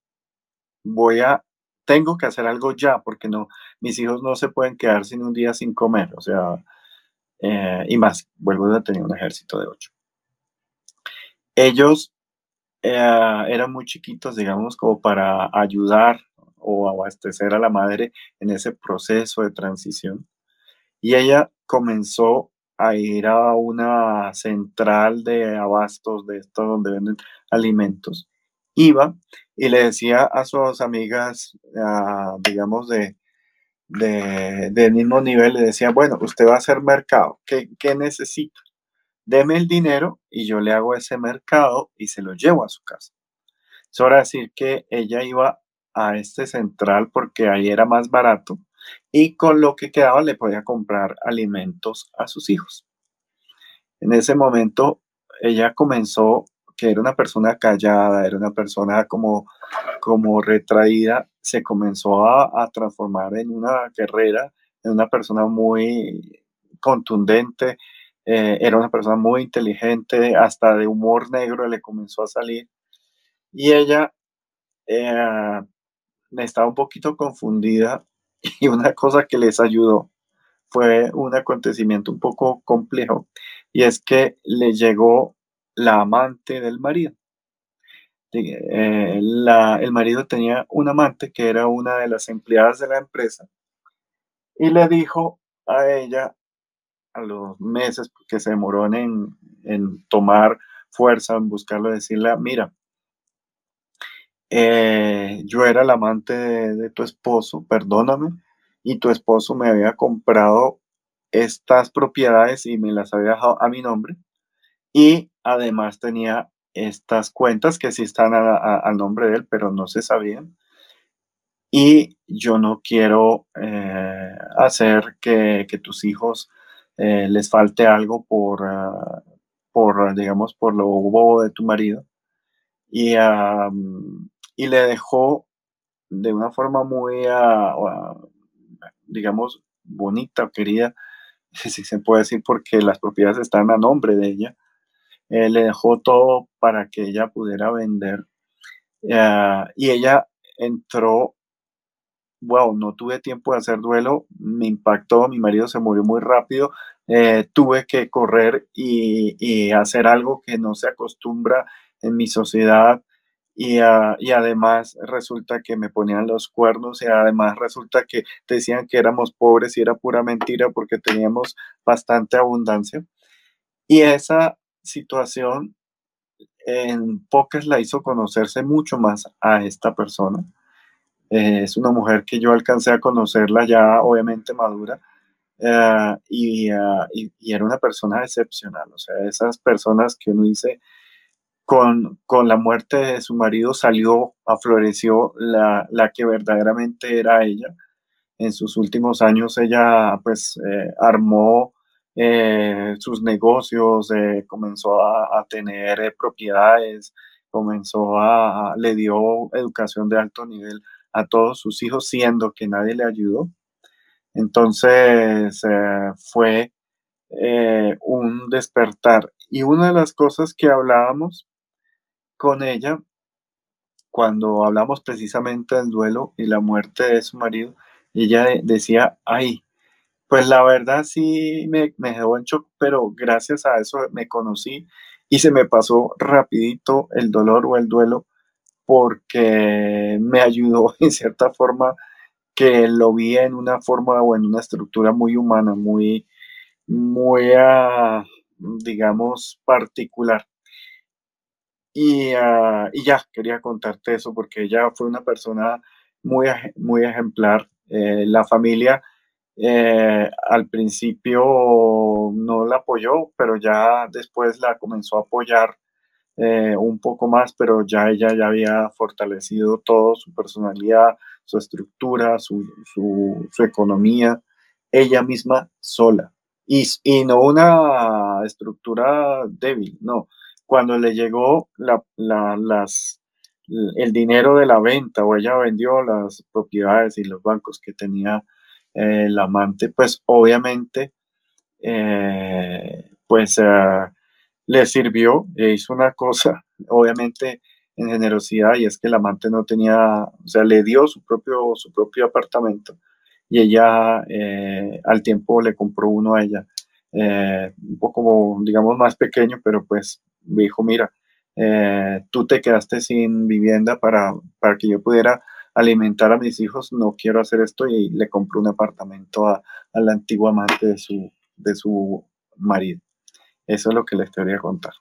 voy a, tengo que hacer algo ya, porque no, mis hijos no se pueden quedar sin un día sin comer, o sea, eh, y más, vuelvo a tener un ejército de ocho. Ellos eh, eran muy chiquitos, digamos, como para ayudar o abastecer a la madre en ese proceso de transición. Y ella comenzó a ir a una central de abastos de esto donde venden alimentos iba y le decía a sus amigas, digamos, de, de, mismo nivel, le decía, bueno, usted va a hacer mercado, ¿qué, ¿qué necesita? Deme el dinero y yo le hago ese mercado y se lo llevo a su casa. Es hora decir que ella iba a este central porque ahí era más barato y con lo que quedaba le podía comprar alimentos a sus hijos. En ese momento ella comenzó que era una persona callada, era una persona como, como retraída, se comenzó a, transformar en una guerrera, en una persona muy contundente, eh, era una persona muy inteligente, hasta de humor negro le comenzó a salir. Y ella eh, estaba un poquito confundida y una cosa que les ayudó fue un acontecimiento un poco complejo y es que le llegó la amante del marido. Eh, el marido tenía un amante que era una de las empleadas de la empresa y le dijo a ella a los meses que se demoró en, tomar fuerza, en buscarlo, decirle, mira, eh, yo era el amante de, de, tu esposo, perdóname, y tu esposo me había comprado estas propiedades y me las había dejado a mi nombre, y además tenía estas cuentas que sí están al nombre de él, pero no se sabían. Y yo no quiero eh, hacer que, tus hijos eh, les falte algo por, ah, por, digamos, por lo bobo de tu marido. Y, y le dejó de una forma muy, ah, ah, digamos, bonita o querida, si se puede decir, porque las propiedades están a nombre de ella eh, le dejó todo para que ella pudiera vender. Eh, y ella entró wow, no tuve tiempo de hacer duelo, me impactó, mi marido se murió muy rápido, eh, tuve que correr y, hacer algo que no se acostumbra en mi sociedad ah, y, además resulta que me ponían los cuernos y además resulta que decían que éramos pobres y era pura mentira porque teníamos bastante abundancia. Y esa situación en pocas la hizo conocerse mucho más a esta persona. Eh, es una mujer que yo alcancé a conocerla ya obviamente madura eh, ah, y, y, era una persona excepcional. O sea, esas personas que uno dice, con, con la muerte de su marido salió, afloreció la, la que verdaderamente era ella. En sus últimos años ella pues eh, armó eh, sus negocios, eh, comenzó a, tener eh, propiedades, comenzó a, le dio educación de alto nivel a todos sus hijos, siendo que nadie le ayudó. Entonces fue un despertar. Y una de las cosas que hablábamos con ella, cuando hablamos precisamente del duelo y la muerte de su marido, ella decía, ay, pues la verdad sí me, me dejó en shock, pero gracias a eso me conocí y se me pasó rapidito el dolor o el duelo porque me ayudó en cierta forma que lo vi en una forma o en una estructura muy humana, muy, muy, ah, digamos, particular. Y, ah, y, ya, quería contarte eso porque ella fue una persona muy, muy ejemplar. Eh, la familia eh, al principio no la apoyó, pero ya después la comenzó a apoyar eh, un poco más, pero ya ella ya había fortalecido todo, su personalidad, su estructura, su, economía, ella misma sola. Y, y, no una estructura débil, no. Cuando le llegó la, las, el dinero de la venta o ella vendió las propiedades y los bancos que tenía el amante, pues obviamente, eh, pues eh, le sirvió e hizo una cosa, obviamente en generosidad, y es que el amante no tenía, o sea, le dio su propio, su propio apartamento y ella eh, al tiempo le compró uno a ella, un poco, digamos, más pequeño, pero pues dijo, mira, tú te quedaste sin vivienda para, para que yo pudiera alimentar a mis hijos, no quiero hacer esto y le compré un apartamento a, al antiguo amante de su, de su marido. Eso es lo que les quería contar.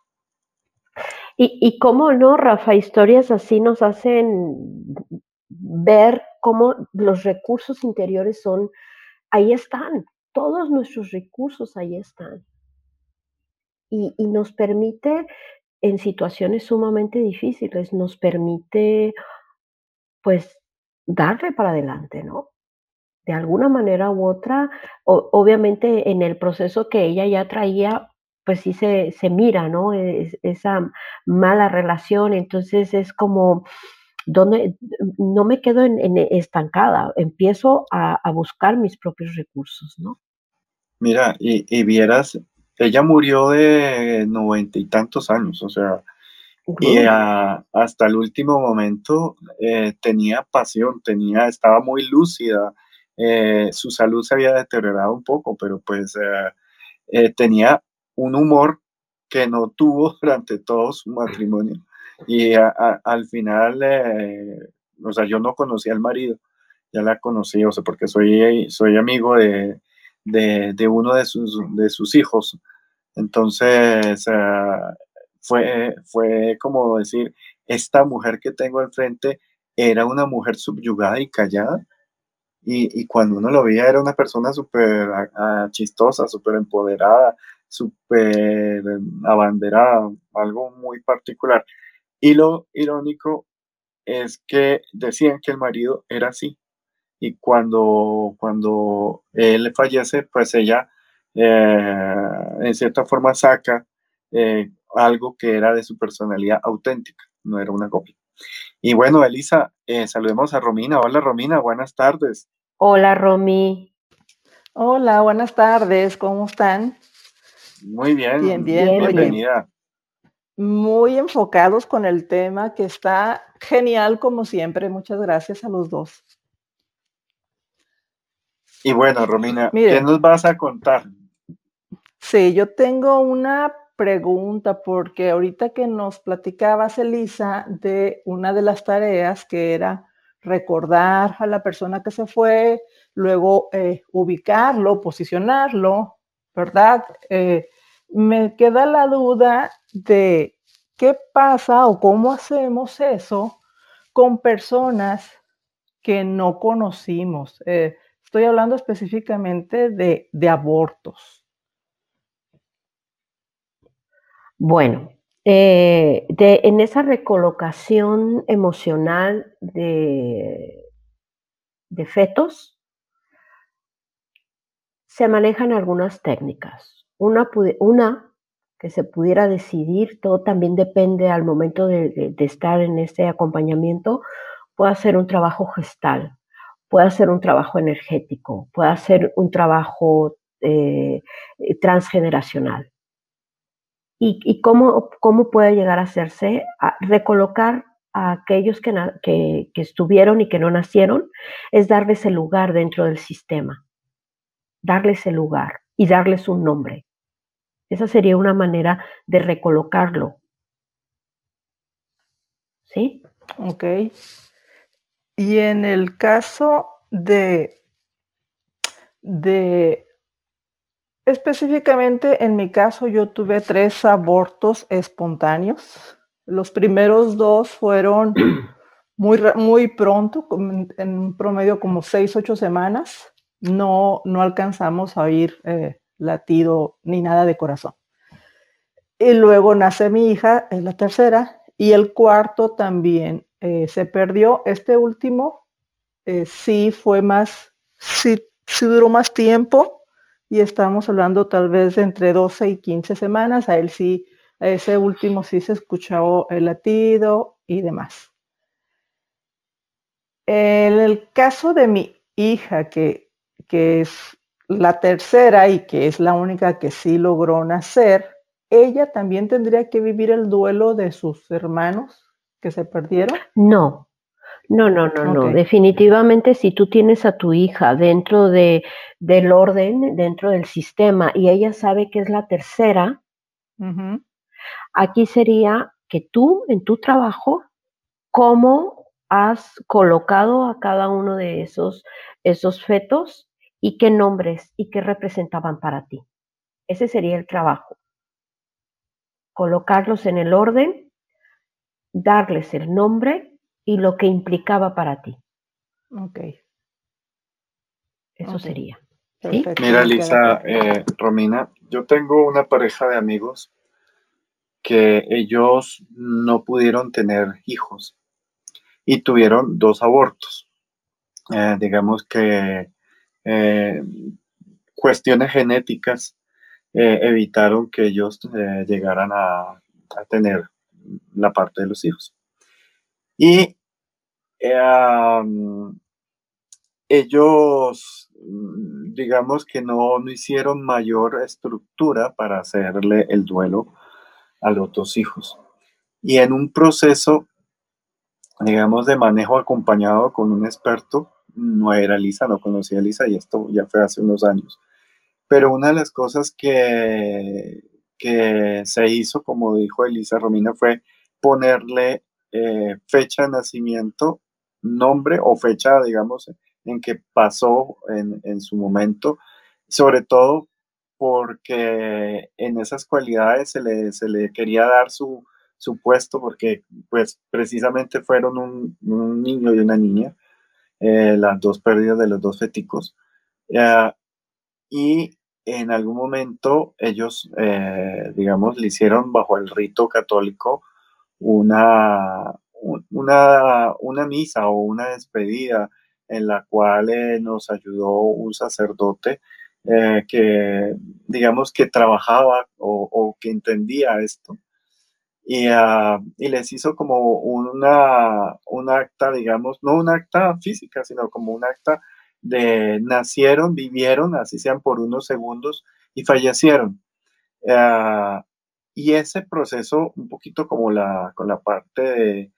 Y, y cómo no, Rafa, historias así nos hacen ver cómo los recursos interiores son, ahí están, todos nuestros recursos ahí están. Y, y nos permite, en situaciones sumamente difíciles, nos permite, pues, darle para adelante, ¿no? De alguna manera u otra, obviamente en el proceso que ella ya traía, pues sí se, se mira, ¿no? esa mala relación, entonces es como, donde no me quedo en, estancada, empiezo a, buscar mis propios recursos, ¿no? Mira, y, y vieras, ella murió de noventa y tantos años, o sea, y hasta el último momento eh, tenía pasión, tenía, estaba muy lúcida. Eh, su salud se había deteriorado un poco, pero pues eh, tenía un humor que no tuvo durante todo su matrimonio. Y al final, o sea, yo no conocí al marido, ya la conocí, o sea, porque soy, soy amigo de, de, uno de sus, de sus hijos. Entonces, fue, fue como decir, esta mujer que tengo al frente era una mujer subyugada y callada. Y, cuando uno lo veía era una persona súper chistosa, súper empoderada, súper abanderada, algo muy particular. Y lo irónico es que decían que el marido era así. Y cuando, cuando él fallece, pues ella eh, en cierta forma saca eh, algo que era de su personalidad auténtica, no era una copia. Y bueno, Elisa, eh, saludemos a Romina. Hola Romina, buenas tardes. Hola Romy. Hola, buenas tardes, ¿cómo están? Muy bien, bien, bien bienvenida. Muy enfocados con el tema que está genial como siempre. Muchas gracias a los dos. Y bueno, Romina, ¿qué nos vas a contar? Sí, yo tengo una pregunta porque ahorita que nos platicabas, Elisa, de una de las tareas que era recordar a la persona que se fue, luego eh, ubicarlo, posicionarlo, ¿verdad? Eh, me queda la duda de qué pasa o cómo hacemos eso con personas que no conocimos. Eh, estoy hablando específicamente de, de abortos. Bueno, eh, en esa recolocación emocional de, fetos, se manejan algunas técnicas. Una, que se pudiera decidir, todo también depende al momento de, estar en este acompañamiento, puede ser un trabajo gestal, puede ser un trabajo energético, puede ser un trabajo eh, transgeneracional. ¿Y, cómo, cómo, puede llegar a hacerse? A recolocar a aquellos que, que, estuvieron y que no nacieron, es darles el lugar dentro del sistema, darles el lugar y darles un nombre. Esa sería una manera de recolocarlo. ¿Sí? Ok. Y en el caso de, de Específicamente en mi caso yo tuve tres abortos espontáneos. Los primeros dos fueron muy, muy pronto, en promedio como seis, ocho semanas. No, no alcanzamos a oír eh, latido ni nada de corazón. Y luego nace mi hija, es la tercera, y el cuarto también eh, se perdió. Este último eh, sí fue más, sí, sí duró más tiempo, y estamos hablando tal vez de entre 12 y 15 semanas. A él sí, a ese último sí se escuchó el latido y demás. En el caso de mi hija, que, que es la tercera y que es la única que sí logró nacer, ella también tendría que vivir el duelo de sus hermanos que se perdieron. No, no, no, no, no. Definitivamente si tú tienes a tu hija dentro de, del orden, dentro del sistema, y ella sabe que es la tercera, aquí sería que tú en tu trabajo, cómo has colocado a cada uno de esos, esos fetos y qué nombres y qué representaban para ti. Ese sería el trabajo. Colocarlos en el orden, darles el nombre y lo que implicaba para ti. Ok. Eso sería. Mira, Lisa, eh, Romina, yo tengo una pareja de amigos que ellos no pudieron tener hijos y tuvieron dos abortos. Eh, digamos que eh, cuestiones genéticas evitaron que ellos llegaran a tener la parte de los hijos. Y ellos, mm, digamos que no, no, hicieron mayor estructura para hacerle el duelo a los dos hijos. Y en un proceso, digamos, de manejo acompañado con un experto, no era Lisa, no conocía a Lisa y esto ya fue hace unos años. Pero una de las cosas que, que se hizo, como dijo Elisa Romina, fue ponerle eh, fecha de nacimiento, nombre o fecha, digamos, en que pasó en, su momento, sobre todo porque en esas cualidades se le, se le quería dar su, su, puesto, porque pues precisamente fueron un, niño y una niña, eh, las dos pérdidas de los dos feticos. y en algún momento ellos, eh, digamos, le hicieron bajo el rito católico una, una, una misa o una despedida en la cual eh, nos ayudó un sacerdote eh, que, digamos, que trabajaba o, que entendía esto. Y, ah, y, les hizo como una, un acta, digamos, no un acta física, sino como un acta de nacieron, vivieron, así sean por unos segundos, y fallecieron. Ah, y ese proceso, un poquito como la, con la parte de,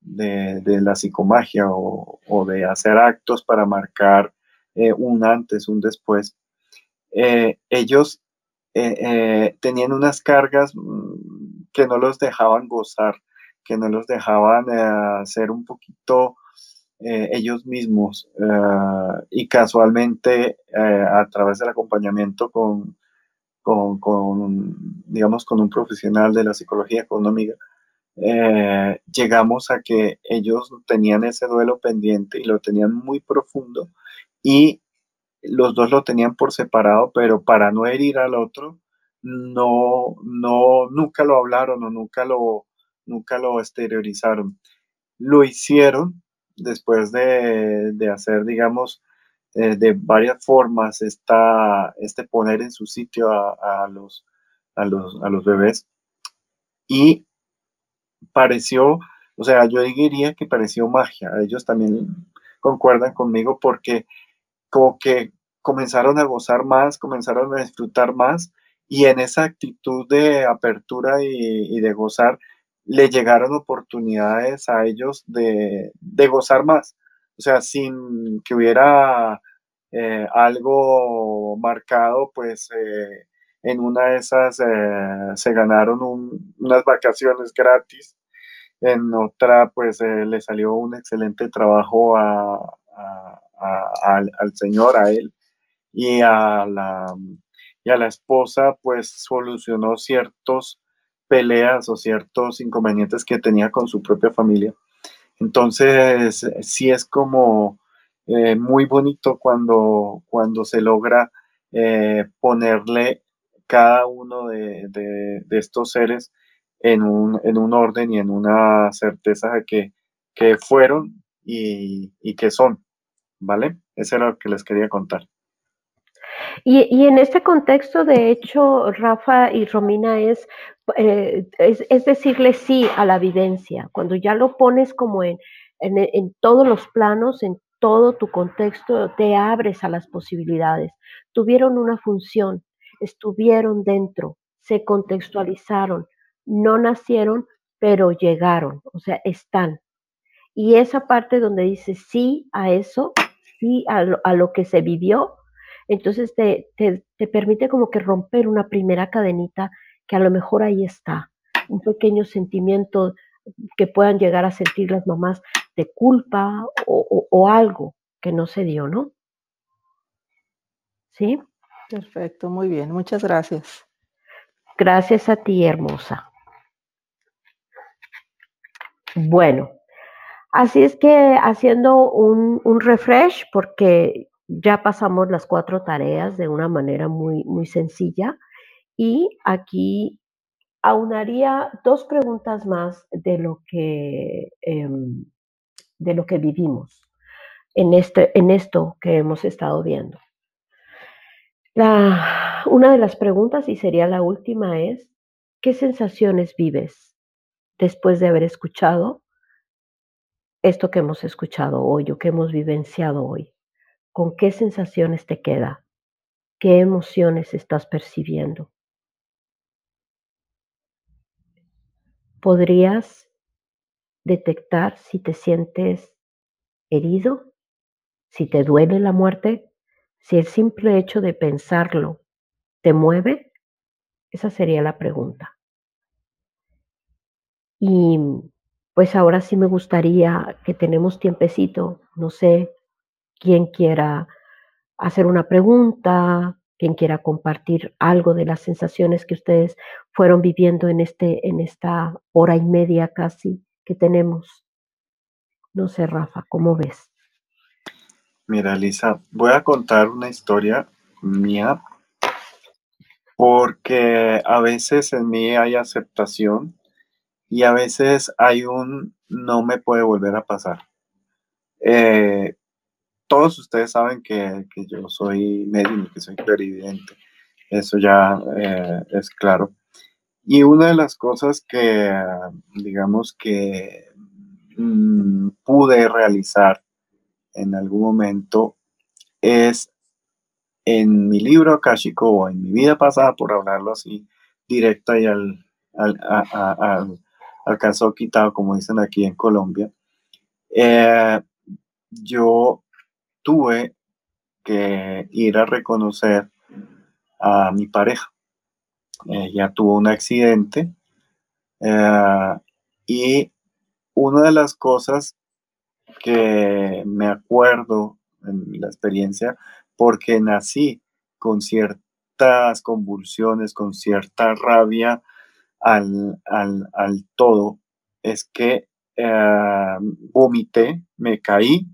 de, la psicomagia o, de hacer actos para marcar eh, un antes, un después. Eh, ellos tenían unas cargas mm, que no los dejaban gozar, que no los dejaban ser un poquito ellos mismos y casualmente a través del acompañamiento con, con, digamos, con un profesional de la psicología, amiga, eh, llegamos a que ellos tenían ese duelo pendiente y lo tenían muy profundo y los dos lo tenían por separado, pero para no herir al otro, no, no, nunca lo hablaron o nunca lo, nunca lo exteriorizaron. Lo hicieron después de, de hacer, digamos, eh, de varias formas está este poner en su sitio a, los, a, los, a los bebés. Y pareció, o sea, yo diría que pareció magia. Ellos también concuerdan conmigo porque como que comenzaron a gozar más, comenzaron a disfrutar más y en esa actitud de apertura y, de gozar le llegaron oportunidades a ellos de, de, gozar más. O sea, sin que hubiera eh, algo marcado, pues eh, en una de esas eh, se ganaron unas vacaciones gratis, en otra pues le salió un excelente trabajo al, señor, a él, y a la, y a la esposa pues solucionó ciertos peleas o ciertos inconvenientes que tenía con su propia familia. Entonces, sí es como eh, muy bonito cuando, cuando se logra eh, ponerle cada uno de, estos seres en un, en un, orden y en una certeza de que, que fueron y, que son, ¿vale? Eso era lo que les quería contar. Y, en este contexto, de hecho, Rafa y Romina es, eh, es, decirle sí a la vivencia. Cuando ya lo pones como en, en, en, todos los planos, en todo tu contexto, te abres a las posibilidades. Tuvieron una función, estuvieron dentro, se contextualizaron, no nacieron, pero llegaron, o sea, están. Y esa parte donde dice sí a eso, sí a lo, que se vivió, entonces te, te, te permite como que romper una primera cadenita que a lo mejor ahí está, un pequeño sentimiento que puedan llegar a sentir las mamás de culpa o, algo que no se dio, ¿no? ¿Sí? Perfecto, muy bien, muchas gracias. Gracias a ti, hermosa. Bueno, así es que haciendo un, un, refresh, porque ya pasamos las cuatro tareas de una manera muy, muy sencilla, y aquí aunaría dos preguntas más de lo que, em, de lo que vivimos en, este, en esto que hemos estado viendo. La, una de las preguntas, y sería la última, es, ¿qué sensaciones vives después de haber escuchado esto que hemos escuchado hoy o que hemos vivenciado hoy? ¿Con qué sensaciones te queda? ¿Qué emociones estás percibiendo? Podrías detectar si te sientes herido, si te duele la muerte, si el simple hecho de pensarlo te mueve. Esa sería la pregunta. Y pues ahora sí me gustaría que tenemos tiempecito, no sé quién quiera hacer una pregunta, quien quiera compartir algo de las sensaciones que ustedes fueron viviendo en, este, en esta hora y media casi que tenemos. No sé, Rafa, ¿cómo ves? Mira, Lisa, voy a contar una historia mía porque a veces en mí hay aceptación y a veces hay un no me puede volver a pasar. Eh, todos ustedes saben que, yo soy médico, que soy clarividente. Eso ya eh, es claro. Y una de las cosas que, digamos, que mm, pude realizar en algún momento es en mi libro akashico o en mi vida pasada, por hablarlo así, directa y al, al, al, caso quitado, como dicen aquí en Colombia, eh, yo tuve que ir a reconocer a mi pareja. Ella tuvo un accidente eh, y una de las cosas que me acuerdo en la experiencia, porque nací con ciertas convulsiones, con cierta rabia al, al, todo, es que eh, vomité, me caí,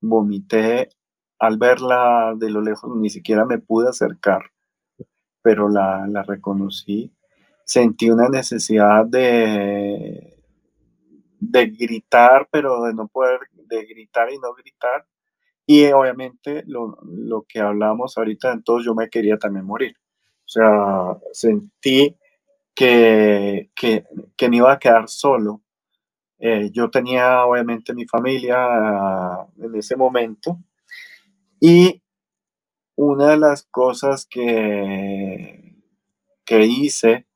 vomité al verla de lo lejos, ni siquiera me pude acercar, pero la, la reconocí. Sentí una necesidad de, de gritar, pero de no poder, de gritar y no gritar. Y obviamente lo, lo que hablamos ahorita, entonces yo me quería también morir. O sea, sentí que, que, que me iba a quedar solo. Eh, yo tenía obviamente mi familia ah, en ese momento y una de las cosas que, que hice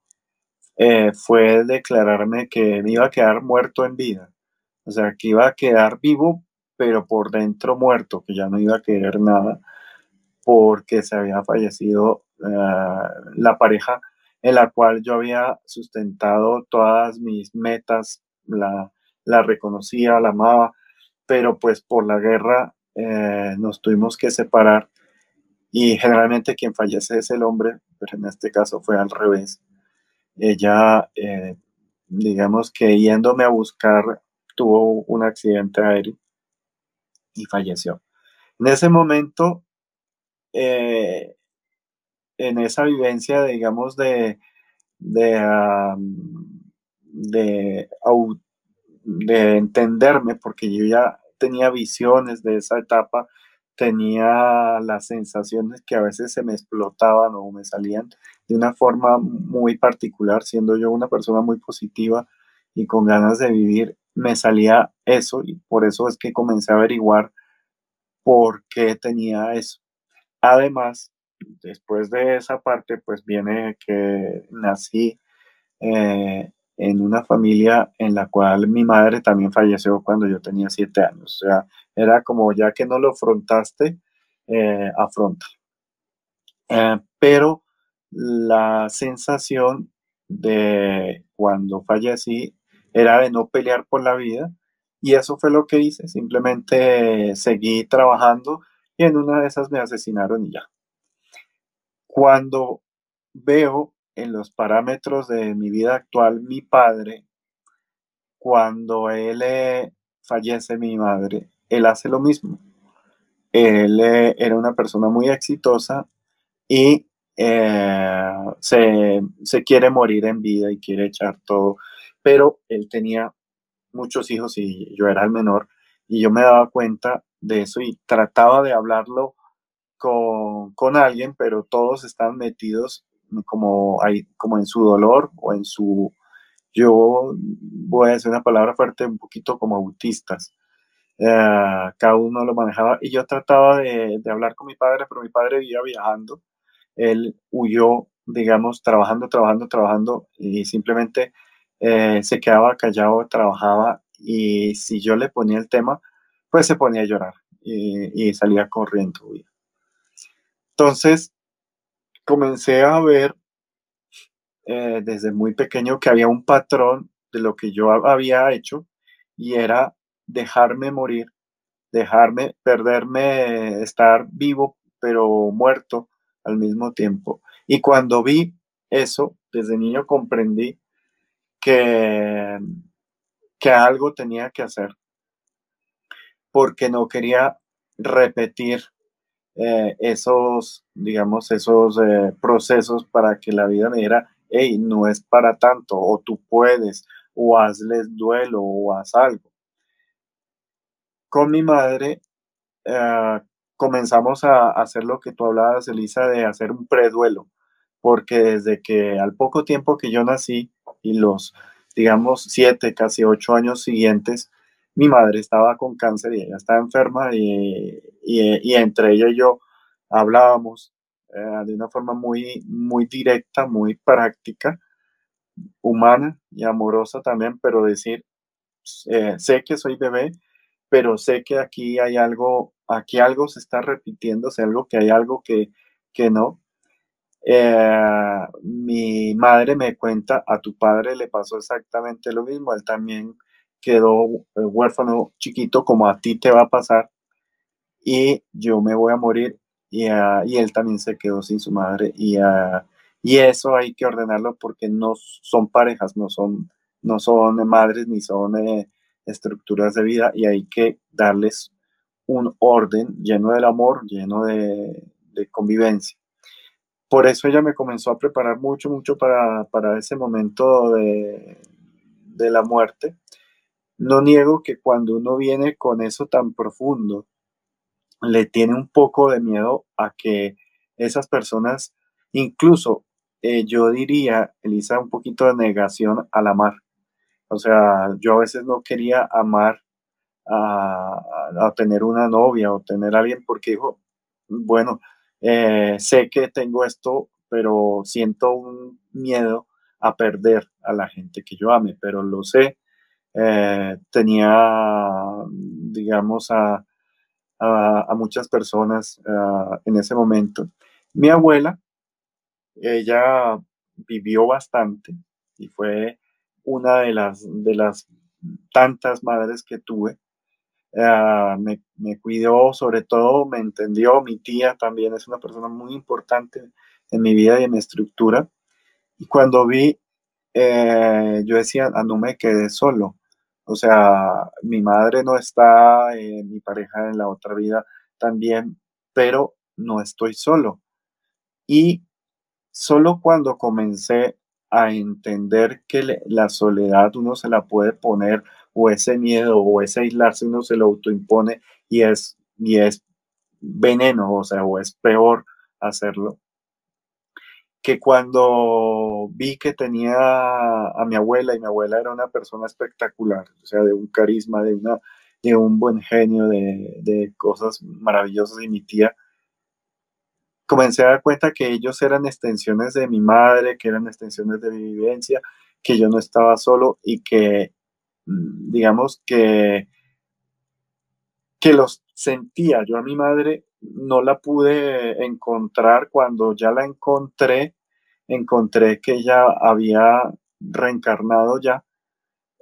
eh, fue declararme que me iba a quedar muerto en vida. O sea, que iba a quedar vivo, pero por dentro muerto, que ya no iba a querer nada, porque se había fallecido eh, la pareja en la cual yo había sustentado todas mis metas, la, la reconocía, la amaba, pero pues por la guerra eh, nos tuvimos que separar y generalmente quien fallece es el hombre, pero en este caso fue al revés. Ella, eh, digamos que yéndome a buscar, tuvo un accidente aéreo y falleció. En ese momento, eh, en esa vivencia, digamos, de, de, de, de entenderme, porque yo ya tenía visiones de esa etapa, tenía las sensaciones que a veces se me explotaban o me salían de una forma muy particular, siendo yo una persona muy positiva y con ganas de vivir, me salía eso y por eso es que comencé a averiguar por qué tenía eso. Además, después de esa parte, pues viene que nací eh, en una familia en la cual mi madre también falleció cuando yo tenía siete años. O sea, era como ya que no lo afrontaste, eh, afronta. Eh, pero la sensación de cuando fallecí era de no pelear por la vida y eso fue lo que hice. Simplemente seguí trabajando y en una de esas me asesinaron y ya. Cuando veo en los parámetros de mi vida actual, mi padre, cuando él eh, fallece, mi madre, él hace lo mismo. Él eh, era una persona muy exitosa y eh, se, se, quiere morir en vida y quiere echar todo, pero él tenía muchos hijos y yo era el menor y yo me daba cuenta de eso y trataba de hablarlo con, con alguien, pero todos están metidos como, hay, como en su dolor o en su, yo voy a decir una palabra fuerte, un poquito como autistas. Eh, cada uno lo manejaba y yo trataba de, de, hablar con mi padre, pero mi padre vivía viajando. Él huyó, digamos, trabajando, trabajando, trabajando y simplemente eh, se quedaba callado, trabajaba y si yo le ponía el tema, pues se ponía a llorar y, y salía corriendo. Entonces, comencé a ver eh, desde muy pequeño que había un patrón de lo que yo había hecho y era dejarme morir, dejarme, perderme, estar vivo pero muerto al mismo tiempo. Y cuando vi eso, desde niño comprendí que, que algo tenía que hacer porque no quería repetir eh, esos, digamos, esos eh, procesos para que la vida me diera, hey, no es para tanto, o tú puedes, o hazles duelo, o haz algo. Con mi madre eh, comenzamos a hacer lo que tú hablabas, Elisa, de hacer un preduelo, porque desde que al poco tiempo que yo nací y los, digamos, siete, casi ocho años siguientes, mi madre estaba con cáncer y ella estaba enferma y, y, entre ella y yo hablábamos eh, de una forma muy, muy directa, muy práctica, humana y amorosa también, pero decir, eh, sé que soy bebé, pero sé que aquí hay algo, aquí algo se está repitiendo, sé algo que hay algo que, que no. Eh, mi madre me cuenta, a tu padre le pasó exactamente lo mismo, él también quedó eh, huérfano chiquito como a ti te va a pasar y yo me voy a morir y, ah, y él también se quedó sin su madre y, uh, y eso hay que ordenarlo porque no son parejas, no son, no son madres ni son eh, estructuras de vida y hay que darles un orden lleno del amor, lleno de, de convivencia. Por eso ella me comenzó a preparar mucho, mucho para, para ese momento de, de la muerte. No niego que cuando uno viene con eso tan profundo, le tiene un poco de miedo a que esas personas, incluso eh, yo diría, Elisa, un poquito de negación al amar. O sea, yo a veces no quería amar a, tener una novia o tener a alguien porque dijo, bueno, eh, sé que tengo esto, pero siento un miedo a perder a la gente que yo ame, pero lo sé. Eh, tenía, digamos, a, a, muchas personas ah, en ese momento. Mi abuela, ella vivió bastante y fue una de las, de las tantas madres que tuve. Ah, me, me, cuidó, sobre todo me entendió. Mi tía también es una persona muy importante en mi vida y en mi estructura. Y cuando vi, eh, yo decía, no me quedé solo. O sea, mi madre no está, eh, mi pareja en la otra vida también, pero no estoy solo. Y solo cuando comencé a entender que la soledad uno se la puede poner o ese miedo o ese aislarse uno se lo autoimpone y es, y es veneno, o sea, o es peor hacerlo que cuando vi que tenía a mi abuela, y mi abuela era una persona espectacular, o sea, de un carisma, de, una, de un buen genio, de, de cosas maravillosas, y mi tía, comencé a dar cuenta que ellos eran extensiones de mi madre, que eran extensiones de mi vivencia, que yo no estaba solo y que, mm, digamos, que, que los sentía. Yo a mi madre no la pude encontrar. Cuando ya la encontré, encontré que ella había reencarnado ya.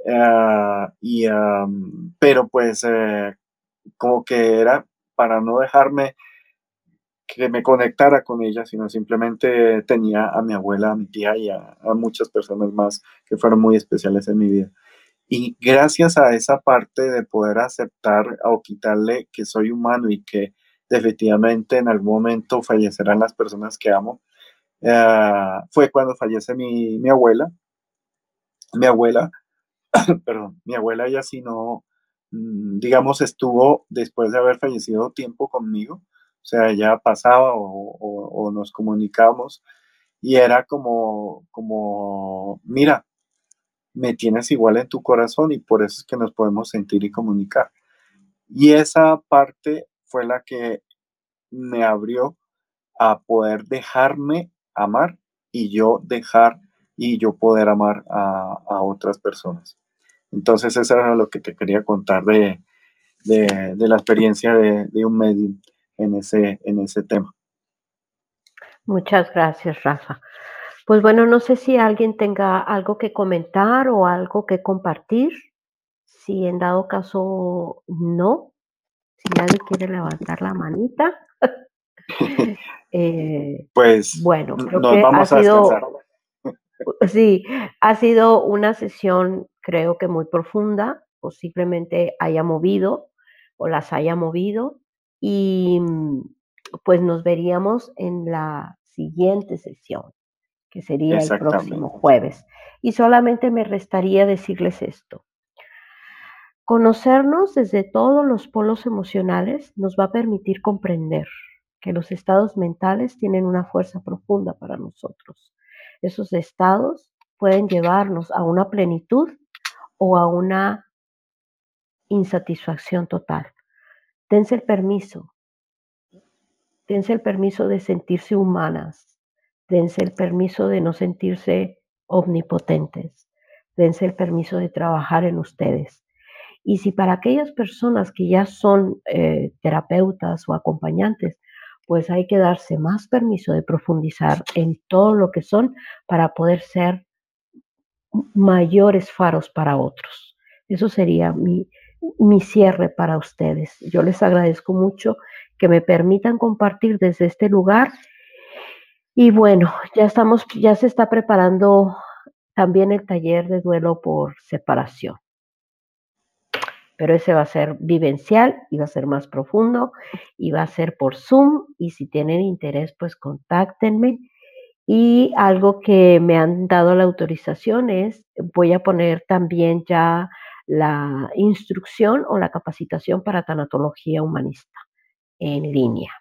Eh, y, pero pues eh, como que era para no dejarme que me conectara con ella, sino simplemente tenía a mi abuela, a mi tía y a muchas personas más que fueron muy especiales en mi vida. Y gracias a esa parte de poder aceptar o quitarle que soy humano y que definitivamente en algún momento fallecerán las personas que amo, eh, fue cuando fallece mi, mi abuela. Mi abuela, perdón, mi abuela ya sí no, mm, digamos, estuvo después de haber fallecido tiempo conmigo, o sea, ella pasaba o, o, nos comunicamos y era como, como, mira, me tienes igual en tu corazón y por eso es que nos podemos sentir y comunicar. Y esa parte fue la que me abrió a poder dejarme amar y yo dejar y yo poder amar a, otras personas. Entonces eso era lo que te quería contar de, la experiencia de, de, un medium en ese, en ese tema. Muchas gracias, Rafa. Pues bueno, no sé si alguien tenga algo que comentar o algo que compartir. Si en dado caso no, si nadie quiere levantar la manita. eh, pues bueno, creo que ha sido, sí, ha sido una sesión creo que muy profunda, posiblemente haya movido o las haya movido y pues nos veríamos en la siguiente sesión que sería el próximo jueves. Y solamente me restaría decirles esto. Conocernos desde todos los polos emocionales nos va a permitir comprender que los estados mentales tienen una fuerza profunda para nosotros. Esos estados pueden llevarnos a una plenitud o a una insatisfacción total. Dense el permiso, dense el permiso de sentirse humanas, dense el permiso de no sentirse omnipotentes, dense el permiso de trabajar en ustedes Y si para aquellas personas que ya son eh, terapeutas o acompañantes, pues hay que darse más permiso de profundizar en todo lo que son para poder ser mayores faros para otros. Eso sería mi, mi cierre para ustedes. Yo les agradezco mucho que me permitan compartir desde este lugar. Y bueno, ya estamos, ya se está preparando también el taller de duelo por separación. Pero ese va a ser vivencial y va a ser más profundo y va a ser por Zoom. Y si tienen interés, pues contáctenme. Y algo que me han dado la autorización es, voy a poner también ya la instrucción o la capacitación para tanatología humanista en línea.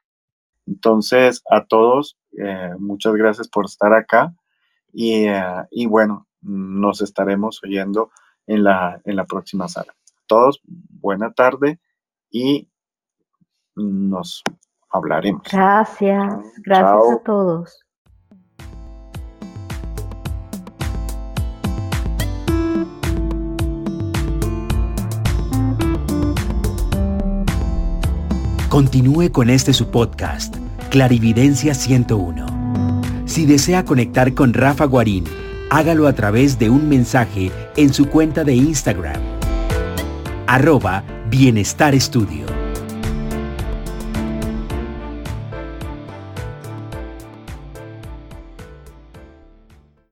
Entonces, a todos, eh, muchas gracias por estar acá y, eh, y, bueno, nos estaremos oyendo en la, en la próxima sala. Todos, buena tarde y nos hablaremos. Gracias, gracias a todos. Continúe con este su podcast, Clarividencia 101. Si desea conectar con Rafa Guarín, hágalo a través de un mensaje en su cuenta de Instagram, arroba Bienestar Estudio.